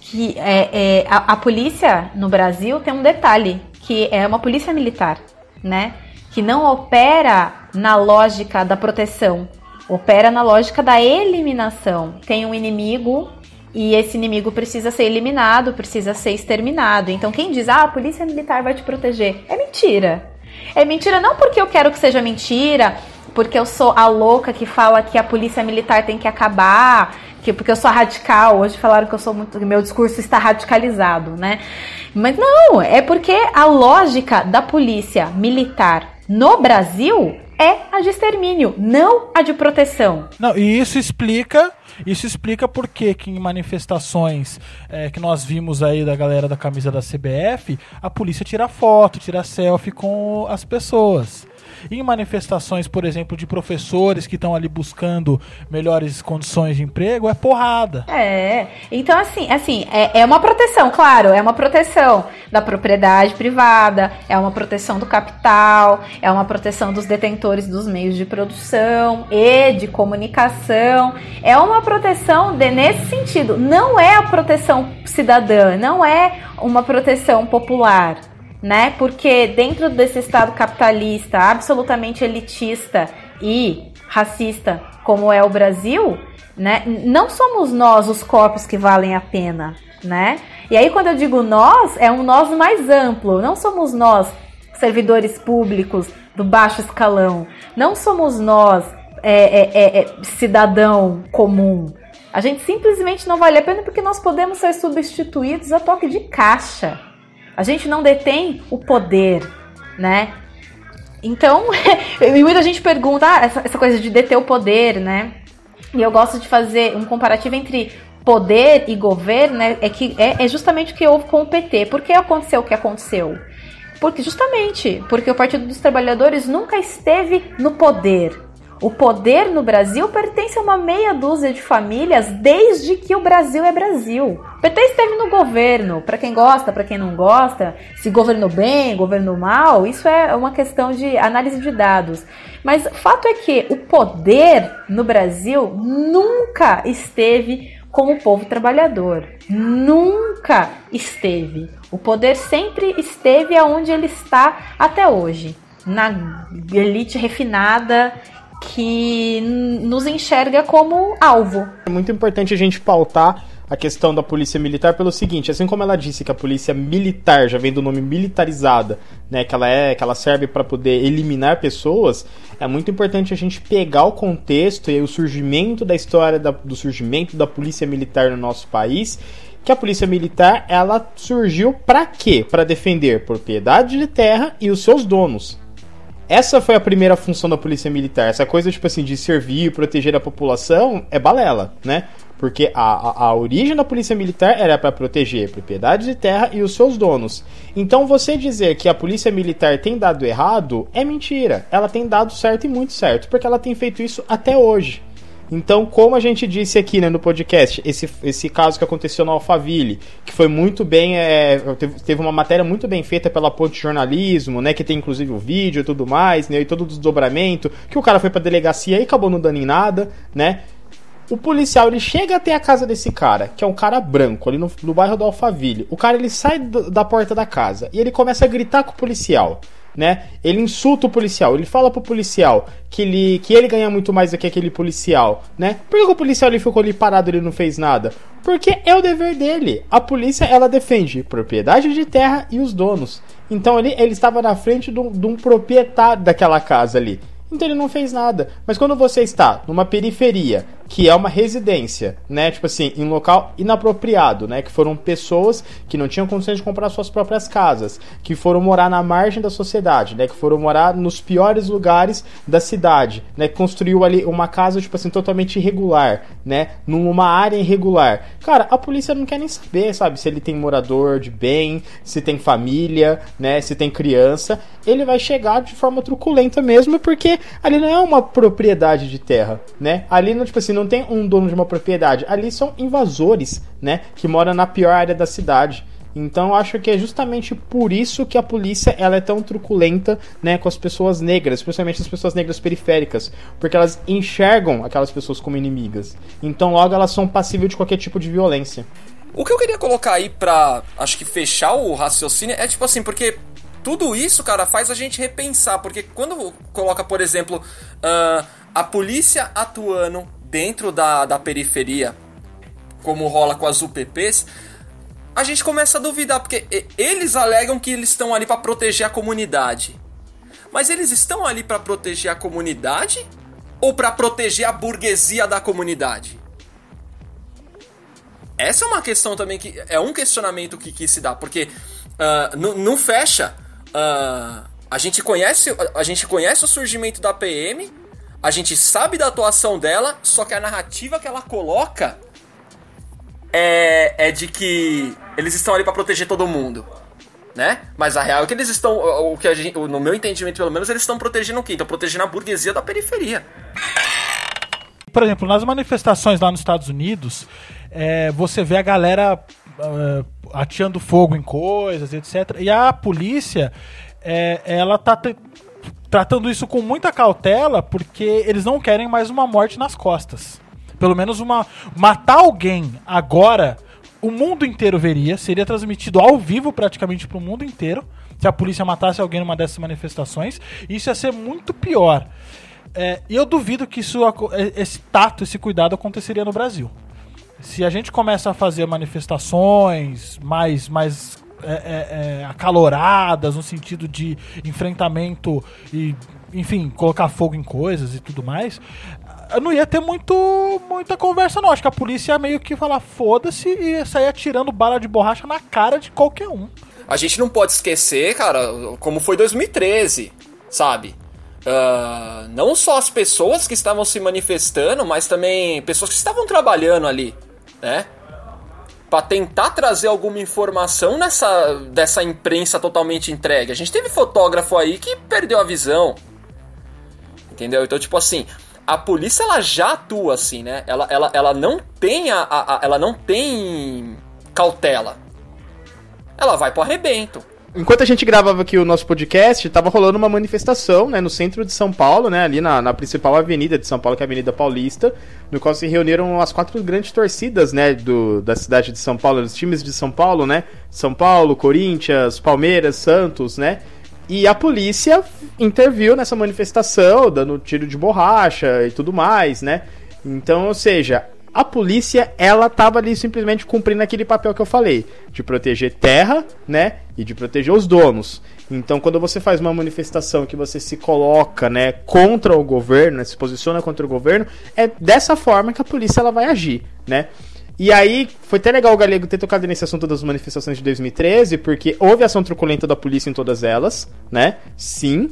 Que é, é a, a polícia no Brasil tem um detalhe, que é uma polícia militar, né? Que não opera na lógica da proteção, opera na lógica da eliminação. Tem um inimigo, E esse inimigo precisa ser eliminado, precisa ser exterminado. Então quem diz, ah, a polícia militar vai te proteger, é mentira. É mentira não porque eu quero que seja mentira, porque eu sou a louca que fala que a polícia militar tem que acabar, que porque eu sou radical. Hoje falaram que eu sou muito, que meu discurso está radicalizado, né? Mas não, é porque a lógica da polícia militar no Brasil é a de extermínio, não a de proteção. Não, e isso explica. Isso explica por que em manifestações é, que nós vimos aí da galera da camisa da CBF, a polícia tira foto, tira selfie com as pessoas. Em manifestações, por exemplo, de professores que estão ali buscando melhores condições de emprego, é porrada. É, então assim, assim, é, é uma proteção, claro, é uma proteção da propriedade privada, é uma proteção do capital, é uma proteção dos detentores dos meios de produção e de comunicação, é uma proteção de, nesse sentido, não é a proteção cidadã, não é uma proteção popular, né? Porque dentro desse estado capitalista, absolutamente elitista e racista, como é o Brasil, né? Não somos nós os corpos que valem a pena, né? E aí quando eu digo nós, é um nós mais amplo. Não somos nós servidores públicos do baixo escalão. Não somos nós é, é, é, é cidadão comum. A gente simplesmente não vale a pena porque nós podemos ser substituídos a toque de caixa. A gente não detém o poder, né? Então, *laughs* e muita gente pergunta, ah, essa, essa coisa de deter o poder, né? E eu gosto de fazer um comparativo entre poder e governo, né? É que é, é justamente o que houve com o PT. Por que aconteceu o que aconteceu? Porque justamente porque o Partido dos Trabalhadores nunca esteve no poder. O poder no Brasil pertence a uma meia dúzia de famílias desde que o Brasil é Brasil. O PT esteve no governo, para quem gosta, para quem não gosta, se governou bem, governou mal, isso é uma questão de análise de dados. Mas fato é que o poder no Brasil nunca esteve com o povo trabalhador. Nunca esteve. O poder sempre esteve aonde ele está até hoje, na elite refinada que nos enxerga como alvo. É muito importante a gente pautar a questão da polícia militar pelo seguinte, assim como ela disse que a polícia militar já vem do nome militarizada, né, que ela é, que ela serve para poder eliminar pessoas, é muito importante a gente pegar o contexto e o surgimento da história da, do surgimento da polícia militar no nosso país que a polícia militar ela surgiu para quê? Para defender propriedade de terra e os seus donos. Essa foi a primeira função da polícia militar. Essa coisa, tipo assim, de servir e proteger a população é balela, né? Porque a, a, a origem da polícia militar era para proteger propriedade de terra e os seus donos. Então você dizer que a polícia militar tem dado errado é mentira. Ela tem dado certo e muito certo, porque ela tem feito isso até hoje. Então, como a gente disse aqui né, no podcast, esse, esse caso que aconteceu no Alphaville, que foi muito bem. É, teve, teve, uma matéria muito bem feita pela Ponte Jornalismo, né? Que tem inclusive o vídeo e tudo mais, né? E todo o desdobramento, que o cara foi pra delegacia e acabou não dando em nada, né? O policial ele chega até a casa desse cara, que é um cara branco, ali no, no bairro do Alphaville. O cara ele sai do, da porta da casa e ele começa a gritar com o policial né? Ele insulta o policial, ele fala pro policial que ele, que ele ganha muito mais do que aquele policial, né? Por que o policial ele ficou ali parado ele não fez nada? Porque é o dever dele. A polícia ela defende propriedade de terra e os donos. Então ele, ele estava na frente de um proprietário daquela casa ali. Então ele não fez nada. Mas quando você está numa periferia, que é uma residência, né? Tipo assim, em local inapropriado, né? Que foram pessoas que não tinham condições de comprar suas próprias casas, que foram morar na margem da sociedade, né? Que foram morar nos piores lugares da cidade, né? Construiu ali uma casa, tipo assim, totalmente irregular, né? Numa área irregular. Cara, a polícia não quer nem saber, sabe? Se ele tem morador de bem, se tem família, né? Se tem criança. Ele vai chegar de forma truculenta mesmo, porque ali não é uma propriedade de terra, né? Ali, não, tipo assim, não tem um dono de uma propriedade. Ali são invasores, né? Que moram na pior área da cidade. Então acho que é justamente por isso que a polícia ela é tão truculenta, né, com as pessoas negras, especialmente as pessoas negras periféricas, porque elas enxergam aquelas pessoas como inimigas. Então logo elas são passíveis de qualquer tipo de violência. O que eu queria colocar aí pra, acho que fechar o raciocínio é tipo assim, porque tudo isso, cara, faz a gente repensar, porque quando coloca, por exemplo, uh, a polícia atuando dentro da, da periferia, como rola com as UPPs, a gente começa a duvidar, porque eles alegam que eles estão ali para proteger a comunidade. Mas eles estão ali para proteger a comunidade ou para proteger a burguesia da comunidade? Essa é uma questão também que é um questionamento que, que se dá, porque ah, não fecha. ah, a gente conhece a gente conhece o surgimento da PM, a gente sabe da atuação dela, só que a narrativa que ela coloca é, é de que eles estão ali para proteger todo mundo. Né? Mas a real é que eles estão. O que gente, no meu entendimento, pelo menos, eles estão protegendo o quê? Estão protegendo a burguesia da periferia. Por exemplo, nas manifestações lá nos Estados Unidos, é, você vê a galera é, ateando fogo em coisas, etc. E a polícia, é, ela tá tratando isso com muita cautela porque eles não querem mais uma morte nas costas. Pelo menos uma. Matar alguém agora, o mundo inteiro veria, seria transmitido ao vivo praticamente pro mundo inteiro. Se a polícia matasse alguém numa dessas manifestações, isso ia ser muito pior. É, e eu duvido que isso, é, esse tato, esse cuidado aconteceria no Brasil. Se a gente começa a fazer manifestações mais, mais é, é, é, acaloradas, no sentido de enfrentamento e, enfim, colocar fogo em coisas e tudo mais, não ia ter muito, muita conversa, não. Acho que a polícia ia meio que falar foda-se e sair atirando bala de borracha na cara de qualquer um. A gente não pode esquecer, cara, como foi 2013, sabe? Ah, não só as pessoas que estavam se manifestando, mas também pessoas que estavam trabalhando ali, né? Pra tentar trazer alguma informação nessa dessa imprensa totalmente entregue. A gente teve fotógrafo aí que perdeu a visão. Entendeu? Então, tipo assim, a polícia ela já atua assim, né? Ela, ela, ela não tem a, a- a- ela não tem cautela. Ela vai pro arrebento. Enquanto a gente gravava aqui o nosso podcast, tava rolando uma manifestação, né, no centro de São Paulo, né, ali na, na principal avenida de São Paulo, que é a Avenida Paulista, no qual se reuniram as quatro grandes torcidas, né, do, da cidade de São Paulo, os times de São Paulo, né, São Paulo, Corinthians, Palmeiras, Santos, né, e a polícia interviu nessa manifestação, dando tiro de borracha e tudo mais, né, então, ou seja, a polícia, ela tava ali simplesmente cumprindo aquele papel que eu falei, de proteger terra, né, e de proteger os donos. Então, quando você faz uma manifestação que você se coloca, né, contra o governo, né, se posiciona contra o governo, é dessa forma que a polícia ela vai agir, né? E aí, foi até legal o Galego ter tocado nesse assunto das manifestações de 2013, porque houve ação truculenta da polícia em todas elas, né? Sim.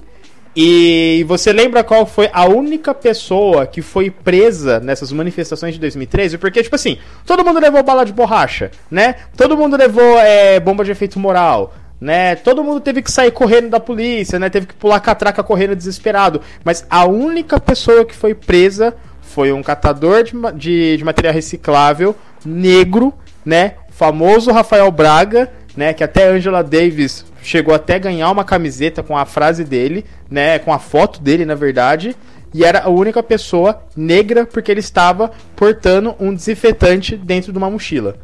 E você lembra qual foi a única pessoa que foi presa nessas manifestações de 2013? Porque, tipo assim, todo mundo levou bala de borracha, né? Todo mundo levou é, bomba de efeito moral, né? Todo mundo teve que sair correndo da polícia, né? Teve que pular catraca correndo desesperado. Mas a única pessoa que foi presa foi um catador de, de, de material reciclável negro, né? Famoso Rafael Braga, né? Que até Angela Davis chegou até ganhar uma camiseta com a frase dele, né? Com a foto dele, na verdade. E era a única pessoa negra porque ele estava portando um desinfetante dentro de uma mochila,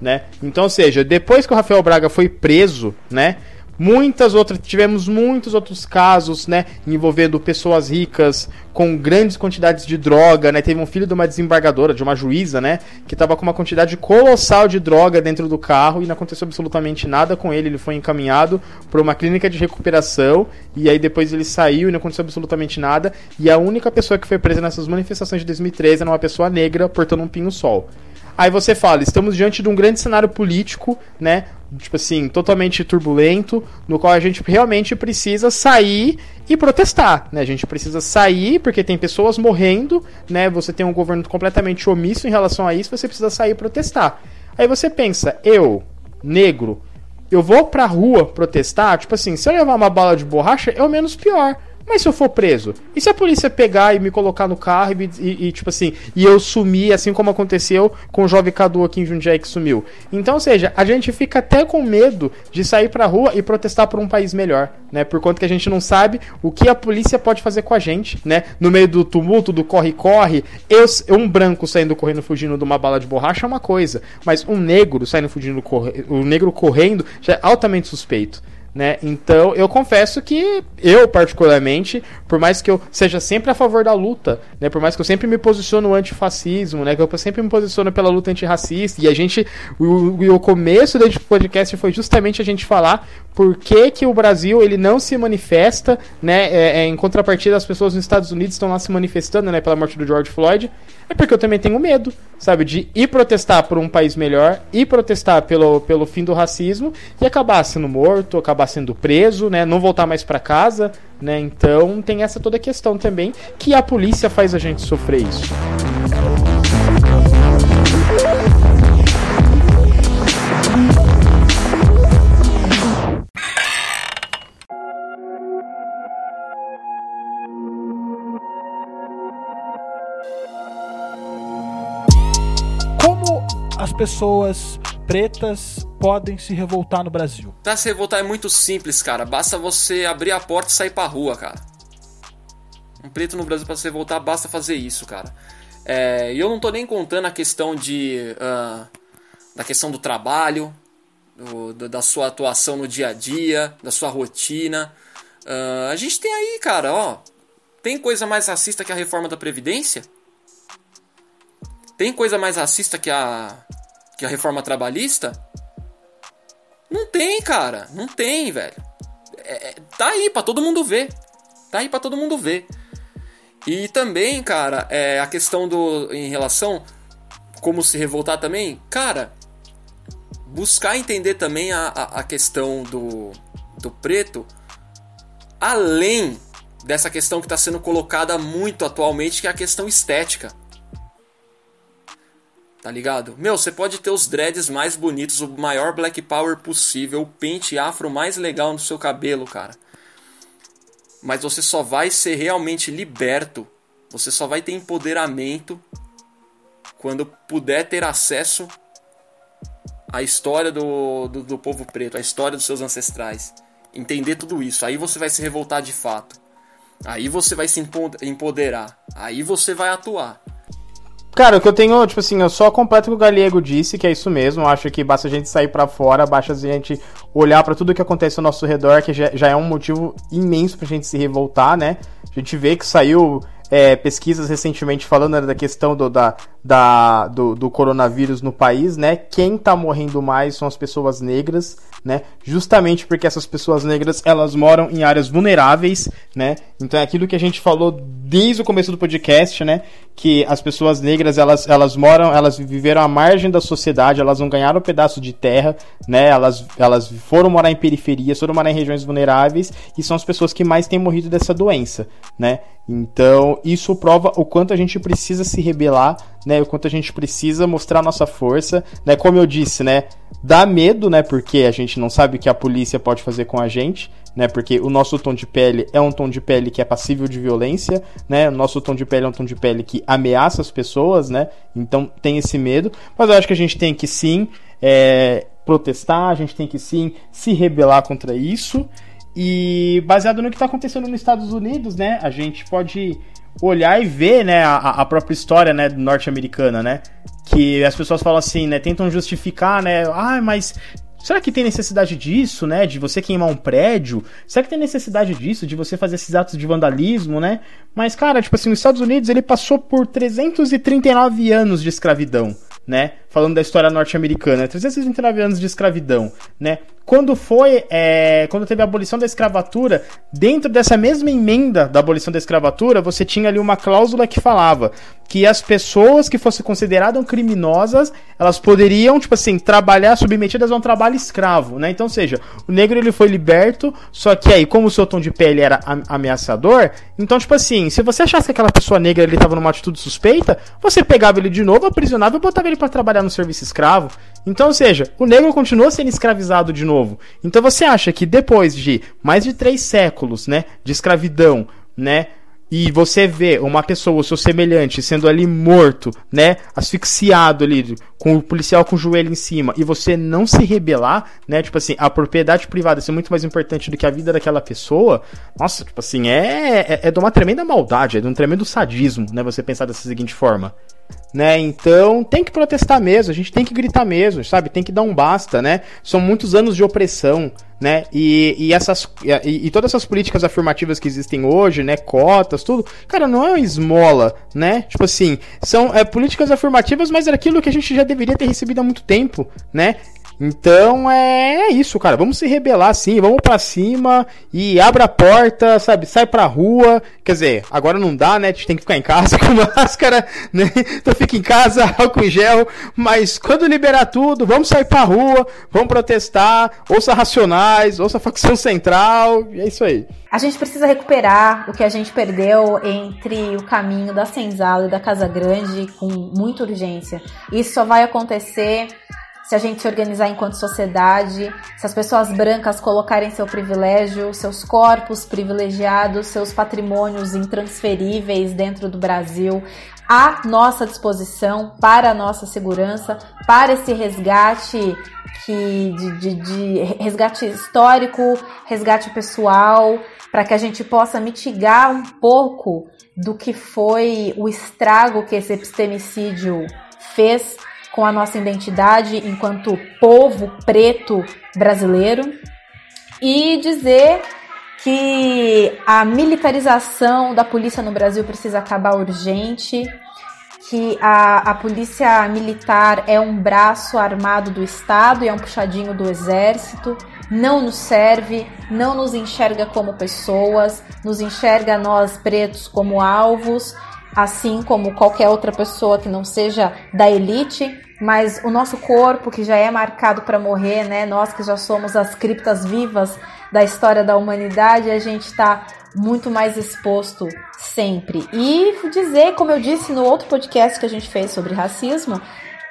né? Então, ou seja, depois que o Rafael Braga foi preso, né? Muitas outras, tivemos muitos outros casos, né, envolvendo pessoas ricas com grandes quantidades de droga, né? Teve um filho de uma desembargadora, de uma juíza, né, que estava com uma quantidade colossal de droga dentro do carro e não aconteceu absolutamente nada com ele. Ele foi encaminhado para uma clínica de recuperação e aí depois ele saiu e não aconteceu absolutamente nada. E a única pessoa que foi presa nessas manifestações de 2013 era uma pessoa negra portando um pinho-sol. Aí você fala, estamos diante de um grande cenário político, né? Tipo assim, totalmente turbulento, no qual a gente realmente precisa sair e protestar, né? A gente precisa sair porque tem pessoas morrendo, né? Você tem um governo completamente omisso em relação a isso, você precisa sair e protestar. Aí você pensa, eu, negro, eu vou pra rua protestar, tipo assim, se eu levar uma bala de borracha, é o menos pior. Mas se eu for preso? E se a polícia pegar e me colocar no carro e, e- e, tipo assim, e eu sumir, assim como aconteceu com o jovem Cadu aqui em Jundiaí que sumiu? Então, ou seja, a gente fica até com medo de sair pra rua e protestar por um país melhor, né? Por conta que a gente não sabe o que a polícia pode fazer com a gente, né? No meio do tumulto, do corre-corre, eu, um branco saindo correndo fugindo de uma bala de borracha é uma coisa, mas um negro saindo fugindo, corre, um negro correndo já é altamente suspeito. Né? Então, eu confesso que eu, particularmente, por mais que eu seja sempre a favor da luta, né? Por mais que eu sempre me posiciono antifascismo, né? Que eu sempre me posiciono pela luta antirracista, e a gente, o, o começo desse podcast foi justamente a gente falar por que, que o Brasil ele não se manifesta, né? É, é, em contrapartida, as pessoas nos Estados Unidos estão lá se manifestando, né? Pela morte do George Floyd. É porque eu também tenho medo, sabe? De ir protestar por um país melhor, ir protestar pelo, pelo fim do racismo e acabar sendo morto, acabar sendo preso, né? Não voltar mais para casa, né? Então tem essa toda questão também que a polícia faz a gente sofrer isso. As pessoas pretas podem se revoltar no Brasil? Pra se revoltar é muito simples, cara. Basta você abrir a porta e sair pra rua, cara. Um preto no Brasil pra se revoltar, basta fazer isso, cara. É, e eu não tô nem contando a questão de. ah, da questão do trabalho, do- da sua atuação no dia a dia, da sua rotina. Ah, a gente tem aí, cara, ó. Tem coisa mais racista que a reforma da Previdência? Tem coisa mais racista que a. que a reforma trabalhista? Não tem, cara. Não tem, velho. É, é, tá aí pra todo mundo ver. Tá aí pra todo mundo ver. E também, cara, é, a questão do. em relação. como se revoltar também. Cara, buscar entender também a, a, a questão do, do preto. Além dessa questão que está sendo colocada muito atualmente, que é a questão estética. Tá ligado? Meu, você pode ter os dreads mais bonitos, o maior black power possível, o pente afro mais legal no seu cabelo, cara. Mas você só vai ser realmente liberto, você só vai ter empoderamento quando puder ter acesso à história do, do, do povo preto, à história dos seus ancestrais. Entender tudo isso. Aí você vai se revoltar de fato. Aí você vai se empo- empoderar. Aí você vai atuar. Cara, o que eu tenho, tipo assim, eu só completo o que o Galego disse, que é isso mesmo. Eu acho que basta a gente sair pra fora, basta a gente olhar pra tudo que acontece ao nosso redor, que já, já é um motivo imenso pra gente se revoltar, né? A gente vê que saiu é, pesquisas recentemente falando né, da questão do, da, da, do, do coronavírus no país, né? Quem tá morrendo mais são as pessoas negras, né? Justamente porque essas pessoas negras, elas moram em áreas vulneráveis, né? Então é aquilo que a gente falou desde o começo do podcast, né? Que as pessoas negras, elas, elas moram, elas viveram à margem da sociedade, elas não ganharam um pedaço de terra, né? Elas, elas foram morar em periferias, foram morar em regiões vulneráveis e são as pessoas que mais têm morrido dessa doença, né? Então, isso prova o quanto a gente precisa se rebelar, né? O quanto a gente precisa mostrar nossa força, né? Como eu disse, né? Dá medo, né? Porque a gente não sabe o que a polícia pode fazer com a gente, né? Porque o nosso tom de pele é um tom de pele que é passível de violência, né? O nosso tom de pele é um tom de pele que ameaça as pessoas, né? Então tem esse medo. Mas eu acho que a gente tem que sim é, protestar, a gente tem que sim se rebelar contra isso. E baseado no que está acontecendo nos Estados Unidos, né? A gente pode olhar e ver, né, a, a própria história, né, norte-americana, né? Que as pessoas falam assim, né, tentam justificar, né? Ah, mas Será que tem necessidade disso, né? De você queimar um prédio? Será que tem necessidade disso? De você fazer esses atos de vandalismo, né? Mas, cara, tipo assim, os Estados Unidos ele passou por 339 anos de escravidão, né? Falando da história norte-americana, 339 anos de escravidão, né? Quando foi, é, quando teve a abolição da escravatura, dentro dessa mesma emenda da abolição da escravatura, você tinha ali uma cláusula que falava que as pessoas que fossem consideradas criminosas, elas poderiam, tipo assim, trabalhar submetidas a um trabalho escravo, né? Então, seja, o negro ele foi liberto, só que aí, como o seu tom de pele era am- ameaçador, então, tipo assim, se você achasse que aquela pessoa negra ele tava numa atitude suspeita, você pegava ele de novo, aprisionava e botava ele para trabalhar no serviço escravo. Então, ou seja, o negro continuou sendo escravizado de novo. Então você acha que depois de mais de três séculos, né, de escravidão, né, e você vê uma pessoa, o seu semelhante, sendo ali morto, né, asfixiado ali, com o policial com o joelho em cima, e você não se rebelar, né, tipo assim, a propriedade privada ser muito mais importante do que a vida daquela pessoa, nossa, tipo assim, é, é, é de uma tremenda maldade, é de um tremendo sadismo, né, você pensar dessa seguinte forma. Né? Então tem que protestar mesmo, a gente tem que gritar mesmo, sabe? Tem que dar um basta, né? São muitos anos de opressão, né? E, e essas e, e, todas essas políticas afirmativas que existem hoje, né? Cotas, tudo, cara, não é uma esmola, né? Tipo assim, são é, políticas afirmativas, mas era aquilo que a gente já deveria ter recebido há muito tempo, né? Então é, é, isso, cara. Vamos se rebelar sim, vamos para cima e abra a porta, sabe? Sai pra rua. Quer dizer, agora não dá, né? A gente tem que ficar em casa *laughs* com máscara, né? Então fica em casa, *laughs* álcool em gel. Mas quando liberar tudo, vamos sair pra rua, vamos protestar. Ouça Racionais, ouça Facção Central. E é isso aí. A gente precisa recuperar o que a gente perdeu entre o caminho da Senzala e da Casa Grande com muita urgência. Isso só vai acontecer se a gente se organizar enquanto sociedade, se as pessoas brancas colocarem seu privilégio, seus corpos privilegiados, seus patrimônios intransferíveis dentro do Brasil à nossa disposição para a nossa segurança, para esse resgate que de, de, de resgate histórico, resgate pessoal, para que a gente possa mitigar um pouco do que foi o estrago que esse epistemicídio fez com a nossa identidade enquanto povo preto brasileiro e dizer que a militarização da polícia no Brasil precisa acabar urgente, que a, a polícia militar é um braço armado do Estado e é um puxadinho do exército, não nos serve, não nos enxerga como pessoas, nos enxerga nós pretos como alvos assim como qualquer outra pessoa que não seja da elite, mas o nosso corpo que já é marcado para morrer, né? Nós que já somos as criptas vivas da história da humanidade, a gente está muito mais exposto sempre. E dizer, como eu disse no outro podcast que a gente fez sobre racismo,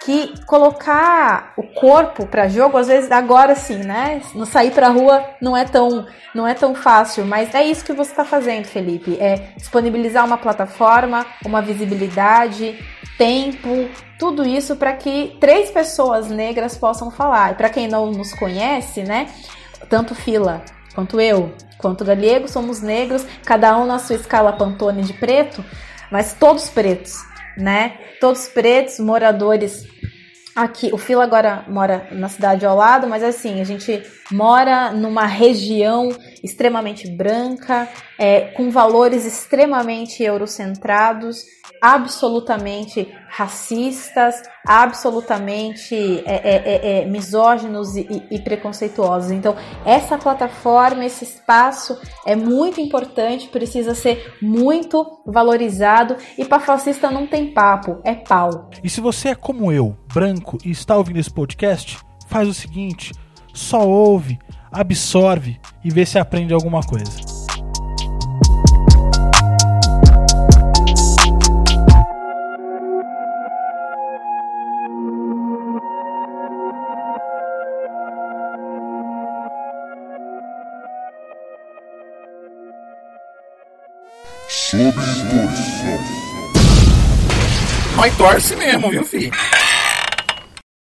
que colocar o corpo para jogo, às vezes agora sim, né? No sair para rua não é tão não é tão fácil, mas é isso que você está fazendo, Felipe. É disponibilizar uma plataforma, uma visibilidade, tempo, tudo isso para que três pessoas negras possam falar. E para quem não nos conhece, né? Tanto Fila quanto eu, quanto Galego, somos negros, cada um na sua escala Pantone de preto, mas todos pretos né? Todos pretos, moradores aqui. O Fila agora mora na cidade ao lado, mas assim, a gente mora numa região extremamente branca, é, com valores extremamente eurocentrados absolutamente racistas, absolutamente é, é, é, é misóginos e, e, preconceituosos. Então, essa plataforma, esse espaço é muito importante, precisa ser muito valorizado e para fascista não tem papo, é pau. E se você é como eu, branco, e está ouvindo esse podcast, faz o seguinte: só ouve, absorve e vê se aprende alguma coisa. Sob torção. Mas torce mesmo, viu, filho?